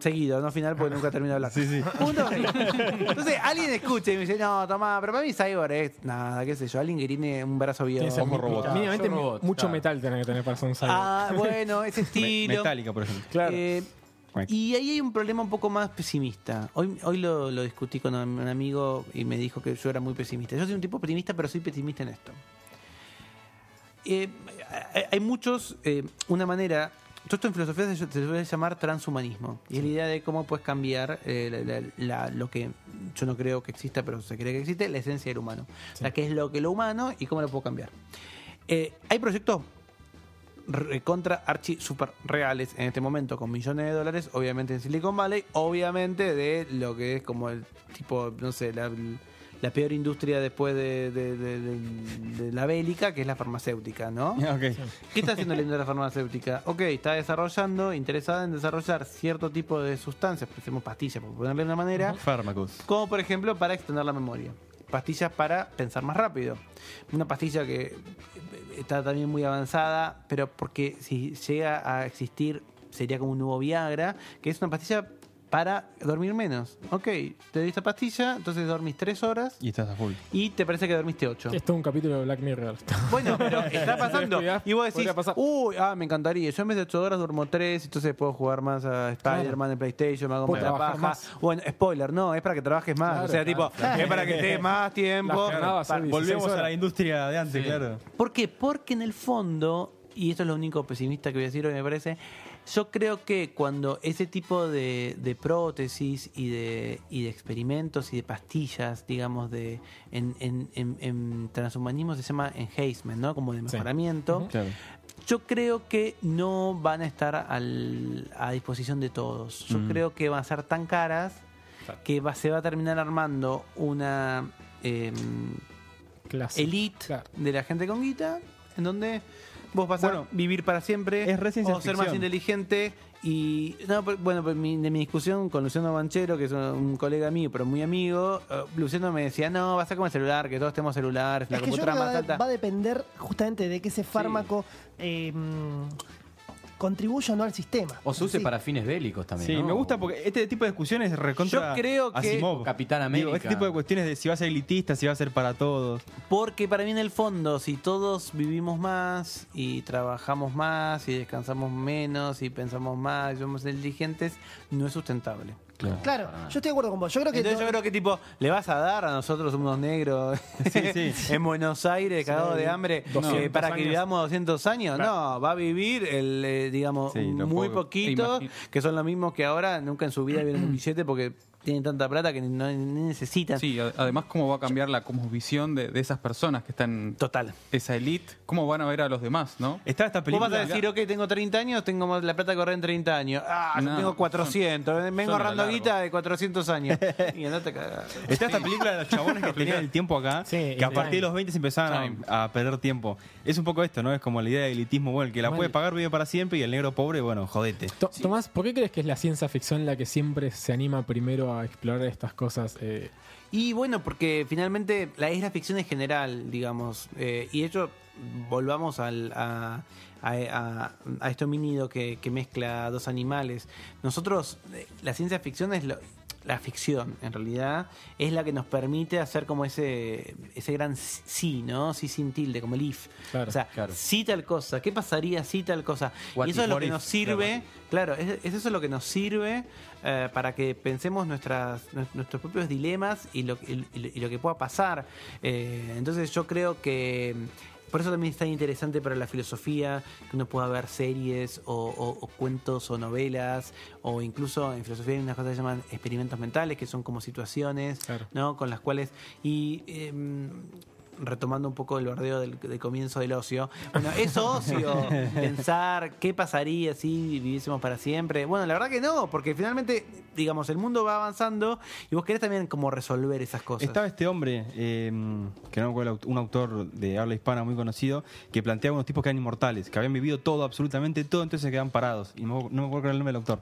seguido, no final porque nunca termino de hablar. Sí, sí. Punto. Entonces alguien escucha y me dice, no, toma, pero para mí cyborg es nada, qué sé yo, alguien que tiene un brazo biónico. ser robot. mínimamente Yo robot, mucho claro. metal tiene que tener para ser un cyborg. Ah, bueno, ese Me- estilo. Metallica, por ejemplo. Claro. Eh, y ahí hay un problema un poco más pesimista. Hoy, hoy lo, lo discutí con un amigo y me dijo que yo era muy pesimista. Yo soy un tipo pesimista, pero soy pesimista en esto. Eh, hay- muchos, eh, una manera, todo esto en filosofía se, se suele llamar transhumanismo. Y es la idea de cómo puedes cambiar eh, la- la- la- lo que yo no creo que exista, pero se cree que existe, la esencia del humano. O sea, qué es lo que lo humano y cómo lo puedo cambiar. Hay proyectos contra archi super reales en este momento con millones de dólares, obviamente en Silicon Valley, obviamente de lo que es como el tipo, no sé, la, la peor industria después de, de- de- de- de la bélica, que es la farmacéutica, ¿no? ¿Qué está haciendo la industria farmacéutica? Ok, está desarrollando, interesada en desarrollar cierto tipo de sustancias, por ejemplo pastillas, por ponerle de una manera, Fármacos. como por ejemplo para extender la memoria. Pastillas para pensar más rápido. Una pastilla que está también muy avanzada, pero porque si llega a existir sería como un nuevo Viagra, que es una pastilla para dormir menos. Ok, te doy esta pastilla, entonces dormís tres horas Y estás a full. y te parece que dormiste ocho. Esto es un capítulo de Black Mirror. Bueno, pero está pasando. Y vos decís, uy, ah, me encantaría. Yo en vez de 8 horas duermo 3, entonces puedo jugar más a Spider-Man en PlayStation, me hago más la trabajar paja. más. Bueno, spoiler, no, es para que trabajes más. Claro, o sea, claro, tipo, es para que estés más tiempo. La jornada va a ser Pa- 16 Volvemos a la industria de antes, claro. ¿Por qué? Porque en el fondo, y esto es lo único pesimista que voy a decir hoy, me parece, yo creo que cuando ese tipo de, de prótesis y de, y de experimentos y de pastillas, digamos, de en, en, en- en transhumanismo se llama enhancement, ¿no? Como de mejoramiento. Claro. Yo creo que no van a estar al- a disposición de todos. Yo creo que van a ser tan caras que va- se va a terminar armando una Clase. elite Claro. de la gente con guita, en donde vos vas Bueno, a vivir para siempre es re ciencia o ser más inteligente y no, pero- bueno, pues mi, de mi discusión con Luciano Banchero, que es un, un colega mío, pero muy amigo, eh, Luciano me decía, no, va a ser como el celular, que todos tenemos celulares, la Es que creo computadora más va, alta. va a depender justamente de que ese fármaco eh, contribuya o no al sistema. O se use Sí. para fines bélicos también. Sí, ¿no? me gusta porque este tipo de discusiones es recontra Yo creo que- Asimov. Capitán Digo, América. este tipo de cuestiones de si va a ser elitista, si va a ser para todos. Porque para mí en el fondo, si todos vivimos más y trabajamos más y descansamos menos y pensamos más y somos inteligentes, no es sustentable. Claro, yo estoy de acuerdo con vos. Yo creo que Entonces to- yo creo que tipo, le vas a dar a nosotros unos negros sí. en Buenos Aires, cagados de hambre, 200 eh, para que vivamos 200 años. No, va a vivir, el, eh, digamos, Sí, muy poquito, que son los mismos que ahora nunca en su vida vieron un billete porque tienen tanta plata que no ni necesitan. Sí, además, ¿cómo va a cambiar la visión de, de esas personas que están Total. esa elite? ¿Cómo van a ver a los demás, no? Está esta Vos película. vas a decir, ok, tengo 30 años, tengo más- la plata corre en 30 años. Ah, yo No, tengo 400. son- Vengo son a ahorrando guita de 400 años. y andate a cagar. Está esta película de los chabones que tenían el tiempo acá, Sí, que a partir de los 20 se empezaban a, a perder tiempo. Es un poco esto, ¿no? Es como la idea del elitismo, bueno, el que la Mal. puede pagar vive para siempre y el negro pobre, bueno, jodete. To- Tomás, ¿por qué crees que es la ciencia ficción la que siempre se anima primero a explorar estas cosas? Eh, Y bueno, porque finalmente la es la ficción en general, digamos. eh, y de hecho, volvamos al, a, a, a- a este homínido que, que mezcla dos animales. Nosotros, eh, la ciencia ficción es lo- la ficción, en realidad, es la que nos permite hacer como ese, ese gran sí, ¿no? Sí sin tilde, como el if. Claro, o sea, claro. sí tal cosa, ¿qué pasaría si tal cosa? What y eso if, es lo que if, nos sirve, claro, es, es eso lo que nos sirve eh, para que pensemos nuestras, nues- nuestros propios dilemas y lo, y, y lo- y lo que pueda pasar. Eh, entonces yo creo que por eso también es tan interesante para la filosofía que uno pueda ver series o, o- o cuentos o novelas o incluso en filosofía hay unas cosas que se llaman experimentos mentales que son como situaciones Claro. ¿no? con las cuales y em, retomando un poco el bardeo del, del comienzo del ocio. Bueno, es ocio pensar qué pasaría si viviésemos para siempre. Bueno, la verdad que no, porque finalmente, digamos, el mundo va avanzando y vos querés también como resolver esas cosas. Estaba este hombre, eh, que no me acuerdo, un autor de habla hispana muy conocido, que planteaba unos tipos que eran inmortales, que habían vivido todo, absolutamente todo, entonces se quedan parados. Y no, no me acuerdo el nombre del autor.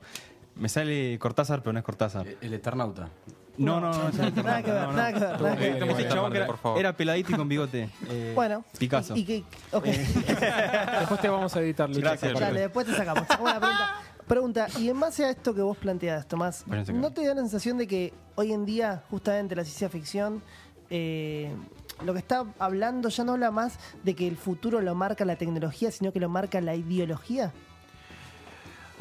Me sale Cortázar, pero no es Cortázar. El, el Eternauta. No, no, no. no, no, Nada que ver, no, no. nada que ver, nada que ver. Chabón que era, era peladito y con bigote. eh, Bueno, Picasso. Y, y que, ok. después te vamos a editar, Lucho. Gracias. Dale, después te sacamos. Pregunta. Pregunta, y en base a esto que vos planteas, Tomás. ¿no te da la sensación de que hoy en día, justamente la ciencia ficción, eh, lo que está hablando ya no habla más de que el futuro lo marca la tecnología, sino que lo marca la ideología?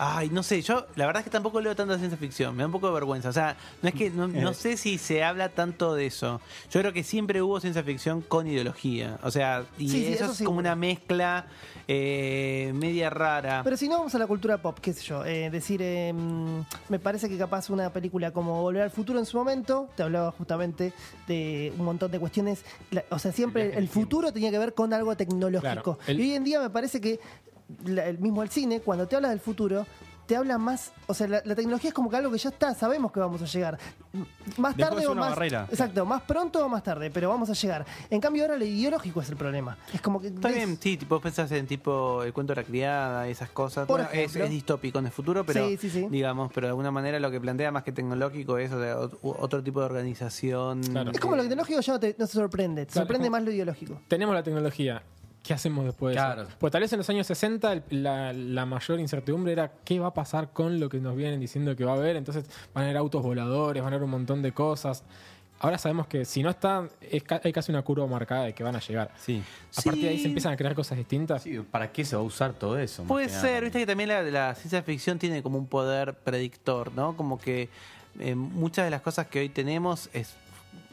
Ay, no sé, yo la verdad es que tampoco leo tanta ciencia ficción, me da un poco de vergüenza. O sea, no es que no, no sé si se habla tanto de eso. Yo creo que siempre hubo ciencia ficción con ideología. O sea, y Sí, sí, eso, eso es sí. como una mezcla eh, media rara. Pero si no vamos a la cultura pop, qué sé yo, eh, decir, eh, me parece que capaz una película como Volver al Futuro en su momento, te hablaba justamente de un montón de cuestiones, la- o sea, siempre el futuro tenía que ver con algo tecnológico. Claro, el- Y hoy en día me parece que la- el mismo el cine, cuando te habla del futuro, te habla más, o sea, la, la tecnología es como que algo que ya está, sabemos que vamos a llegar. Más tarde o una más... barrera. Exacto, más pronto o más tarde, pero vamos a llegar. En cambio ahora lo ideológico es el problema. Es como que... Está bien, sí, tipo, vos pensás en tipo el cuento de la criada, esas cosas. Por Bueno, es, ejemplo. es distópico en el futuro, pero Sí, sí, sí. digamos, pero de alguna manera lo que plantea más que tecnológico es o sea, ot- otro tipo de organización. Claro. Es como lo tecnológico ya no te, no te sorprende, te Claro, sorprende como- más lo ideológico. Tenemos la tecnología. ¿Qué hacemos después de Claro. eso? Pues tal vez en los años 60 el- la, la mayor incertidumbre era qué va a pasar con lo que nos vienen diciendo que va a haber. Entonces van a haber autos voladores, van a haber un montón de cosas. Ahora sabemos que si no están, es ca- hay casi una curva marcada de que van a llegar. Sí. A partir de ahí se empiezan a crear cosas distintas. Sí, ¿Para qué se va a usar todo eso? Puede ser, viste que también la, la ciencia ficción tiene como un poder predictor, ¿no? Como que eh, muchas de las cosas que hoy tenemos es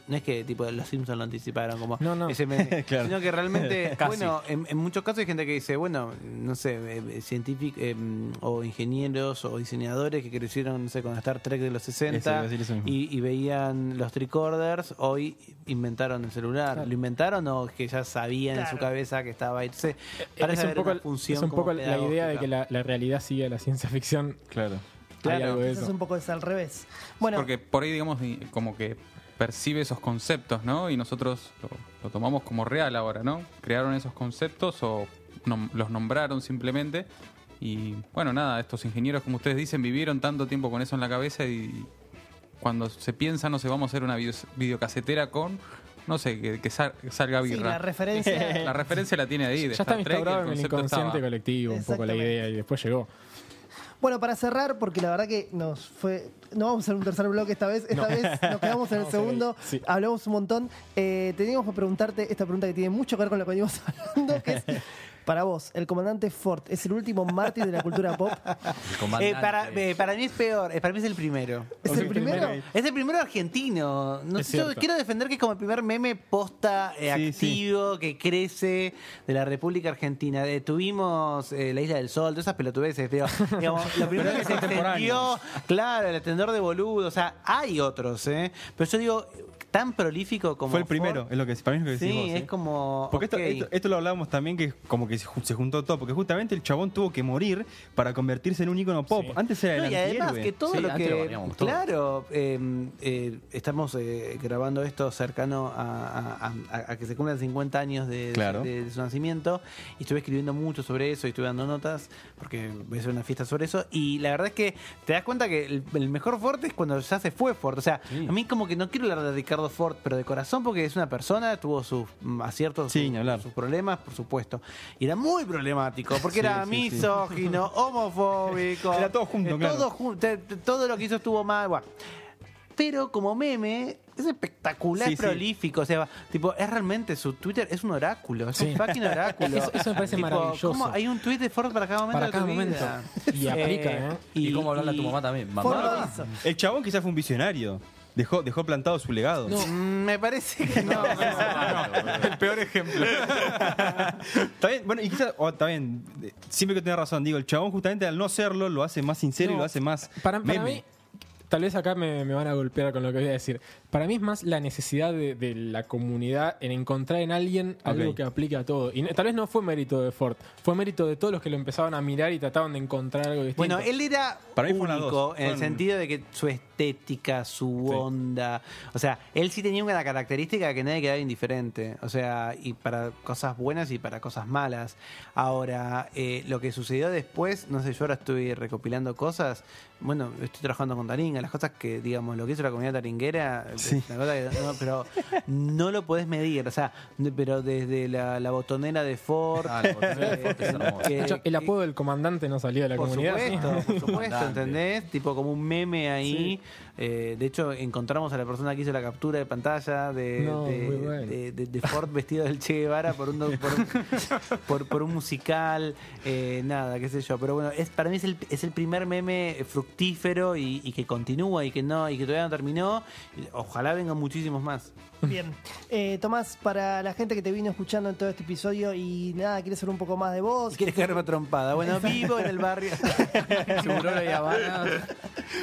no es que tipo los Simpsons lo anticiparon como No, no. ese meme, Claro. sino que realmente bueno en, en muchos casos hay gente que dice bueno no sé eh, científicos eh, o ingenieros o diseñadores que crecieron no sé con Star Trek de los Eso, iba 60 a decir eso mismo. y, y veían los tricorders hoy inventaron el celular lo inventaron o es que ya sabían en su cabeza que estaba ahí Entonces, Es parece un haber poco, una función es un poco la idea de que la, la realidad sigue a la ciencia ficción. Claro. Claro. Eso es un poco es al revés. Bueno, Porque por ahí, digamos, como que percibe esos conceptos, ¿no? Y nosotros lo, lo tomamos como real ahora, ¿no? Crearon esos conceptos o nom- los nombraron simplemente. Y bueno, nada, estos ingenieros, como ustedes dicen, vivieron tanto tiempo con eso en la cabeza y cuando se piensa, no sé, vamos a hacer una video- videocasetera con, no sé, que, que sal- que salga sí, birra. la referencia... La referencia la tiene ahí. de Ya Star está instaurado en el inconsciente estaba. colectivo un poco la idea y después llegó. Bueno, para cerrar, porque la verdad que nos fue. No vamos a hacer un tercer bloque esta vez. Esta No. vez nos quedamos en el segundo. sí. Hablamos un montón. Eh, teníamos que preguntarte esta pregunta que tiene mucho que ver con lo que venimos hablando, que es. Para vos, ¿el comandante Ford es el último mártir de la cultura pop? El comandante. Eh, para, eh, para mí es peor, eh, para mí es el primero. ¿Es el primero? Es el primero argentino. No Es sé, yo cierto. quiero defender que es como el primer meme posta eh, Sí, activo que crece de la República Argentina. Eh, tuvimos eh, la Isla del Sol, todas esas pelotudeces, pero digamos, lo primero Pero que se contemporáneo. extendió, claro, el atendor de boludo. O sea, hay otros, ¿eh? Pero yo digo, tan prolífico como Fue el Ford, primero, es lo que, para mí es lo que decís Sí, vos, ¿eh? es como. Porque esto, ok. esto, esto lo hablábamos también que como que se ju- se juntó todo, porque justamente el chabón tuvo que morir para convertirse en un ícono pop. Sí. Antes era el No, y además que todo Sí, lo que. Claro, eh, eh, estamos eh, grabando esto cercano a, a- a- a que se cumplan 50 años de, Claro. de- de su nacimiento. Y estuve escribiendo mucho sobre eso y estuve dando notas porque voy a hacer una fiesta sobre eso. Y la verdad es que te das cuenta que el, el mejor Ford es cuando ya se fue Ford. O sea, a mí como que no quiero hablar de Ricardo Ford, pero de corazón porque es una persona, tuvo sus mm, aciertos, Sí, sus- sus problemas, por supuesto. Y era muy problemático porque Sí, era sí, sí. misógino, homofóbico. Era todo junto, eh, claro. Todo, te- te- todo lo que hizo estuvo mal. bueno. Pero como meme, es espectacular, Sí, es sí. prolífico. O sea, tipo, es realmente su Twitter, es un oráculo, es Sí. un fucking oráculo. Eso- eso me parece maravilloso. ¿cómo? Hay un tweet de Ford para cada momento Para de cada tu momento. vida. Y aplica, ¿eh? Y, cómo hablarle a tu y- mamá también. Mamá. El chabón quizás fue un visionario. Dejó, dejó plantado su legado. No. Mm, Me parece que no. El peor ejemplo. Está bien, bueno, y quizás, o está bien, eh, siempre que tenés razón, digo, el chabón justamente al no serlo lo hace más sincero y lo hace más Para, para meme. mí, tal vez acá me, me van a golpear con lo que voy a decir. Para mí es más la necesidad de, de la comunidad en encontrar en alguien algo que aplique a todo. Y tal vez no fue mérito de Ford, fue mérito de todos los que lo empezaban a mirar y trataban de encontrar algo distinto. Bueno, él era Para mí único dos. en el sentido de que su estética, su Sí. onda, o sea, él sí tenía una característica que nadie quedaba indiferente, o sea, y para cosas buenas y para cosas malas. Ahora, eh, lo que sucedió después, no sé, yo ahora estoy recopilando cosas, bueno, estoy trabajando con Taringa, las cosas que, digamos, lo que hizo la comunidad taringuera, Sí. la cosa que- no, pero no lo podés medir, o sea, pero desde la, la botonera de Ford, Ah, la botonera de Ford es hermosa. que- De hecho, el apodo del comandante no salió de la por comunidad. ¿sí? supuesto, por supuesto, Comandante. ¿entendés? Tipo como un meme ahí. Eh, de hecho, encontramos a la persona que hizo la captura de pantalla de, No, de, muy bueno. de- de- de Ford vestido del Che Guevara por un, por un, por- por un musical. eh, nada, qué sé yo. Pero bueno, es para mí es el, es el primer meme fructífero y, y que continúa y que no y que todavía no terminó. Ojalá vengan muchísimos más. Bien. Eh, Tomás, para la gente que te vino escuchando en todo este episodio y nada, quiere saber un poco más de vos. Quieres caerme a trompada. Bueno, vivo en el barrio. Seguro.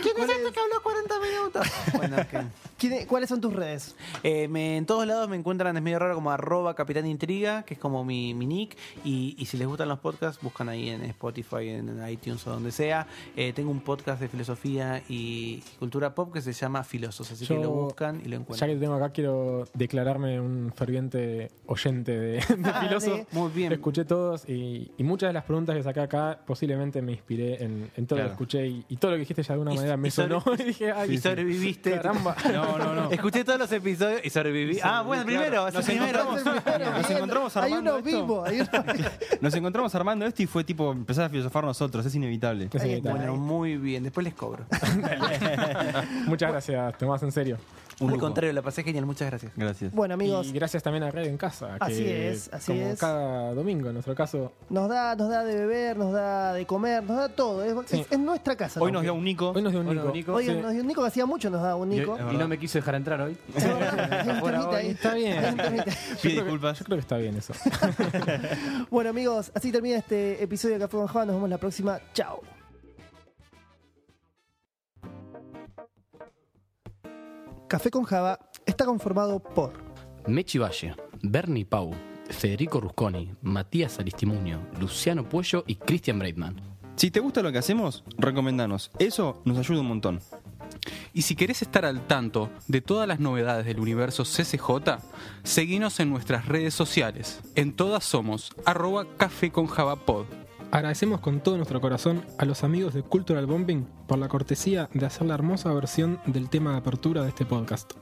¿Quién es este que habló 40 minutos? Bueno, ok. ¿Quién- ¿Cuáles son tus redes? Eh, me- en todos lados me encuentran, es medio raro, como arroba capitán intriga, que es como mi, mi nick. Y, y si les gustan los podcasts, buscan ahí en Spotify, en iTunes o donde sea. Eh, tengo un podcast de filosofía y cultura pop que se llama Filosos, así que Yo, lo buscan y lo Ya que encuentran. te tengo acá, quiero declararme un ferviente oyente de, de Ah, Filoso. Muy bien. Escuché todos y, y muchas de las preguntas que saqué acá posiblemente me inspiré en, en todo lo que escuché y, y todo lo que dijiste ya de alguna Y- manera me sonó y dije, ay, y sobreviviste. Caramba. No, no, no. Escuché todos los episodios y sobreviví. Ah, bueno, primero. Nos primero. encontramos- Nos encontramos Hay armando uno esto. vivo. Hay uno... Nos encontramos armando esto y fue tipo empezar a filosofar nosotros, es inevitable. Es inevitable. Bueno, muy bien. Después les cobro. Muchas gracias, Tomás, en serio. Un Al lujo. contrario, la pasé genial. Muchas gracias. Gracias. Bueno, amigos, Y gracias también a Red en Casa. Que Así es, así como es. cada domingo, en nuestro caso. nos da, nos da de beber, nos da de comer, nos da todo. Es, Sí. es- es nuestra casa. Hoy ¿no? nos dio un Nico. Hoy nos dio un Nico. Hoy Sí. nos dio un Nico que hacía mucho, nos da un Nico. Y no me quiso dejar entrar hoy. Es verdad, un ahí. Está bien. Pide disculpas. Yo creo que está bien eso. Bueno, amigos, así termina este episodio de Café con Java. Nos vemos la próxima. Chao. Café con Java está conformado por Mechi Valle, Bernie Pau, Federico Rusconi, Matías Aristimuño, Luciano Puello y Christian Breitman. Si te gusta lo que hacemos, recomendanos. Eso nos ayuda un montón. Y si querés estar al tanto de todas las novedades del universo CCJ, seguinos en nuestras redes sociales. En todas somos arroba café con javapod. Agradecemos con todo nuestro corazón a los amigos de Cultural Bombing por la cortesía de hacer la hermosa versión del tema de apertura de este podcast.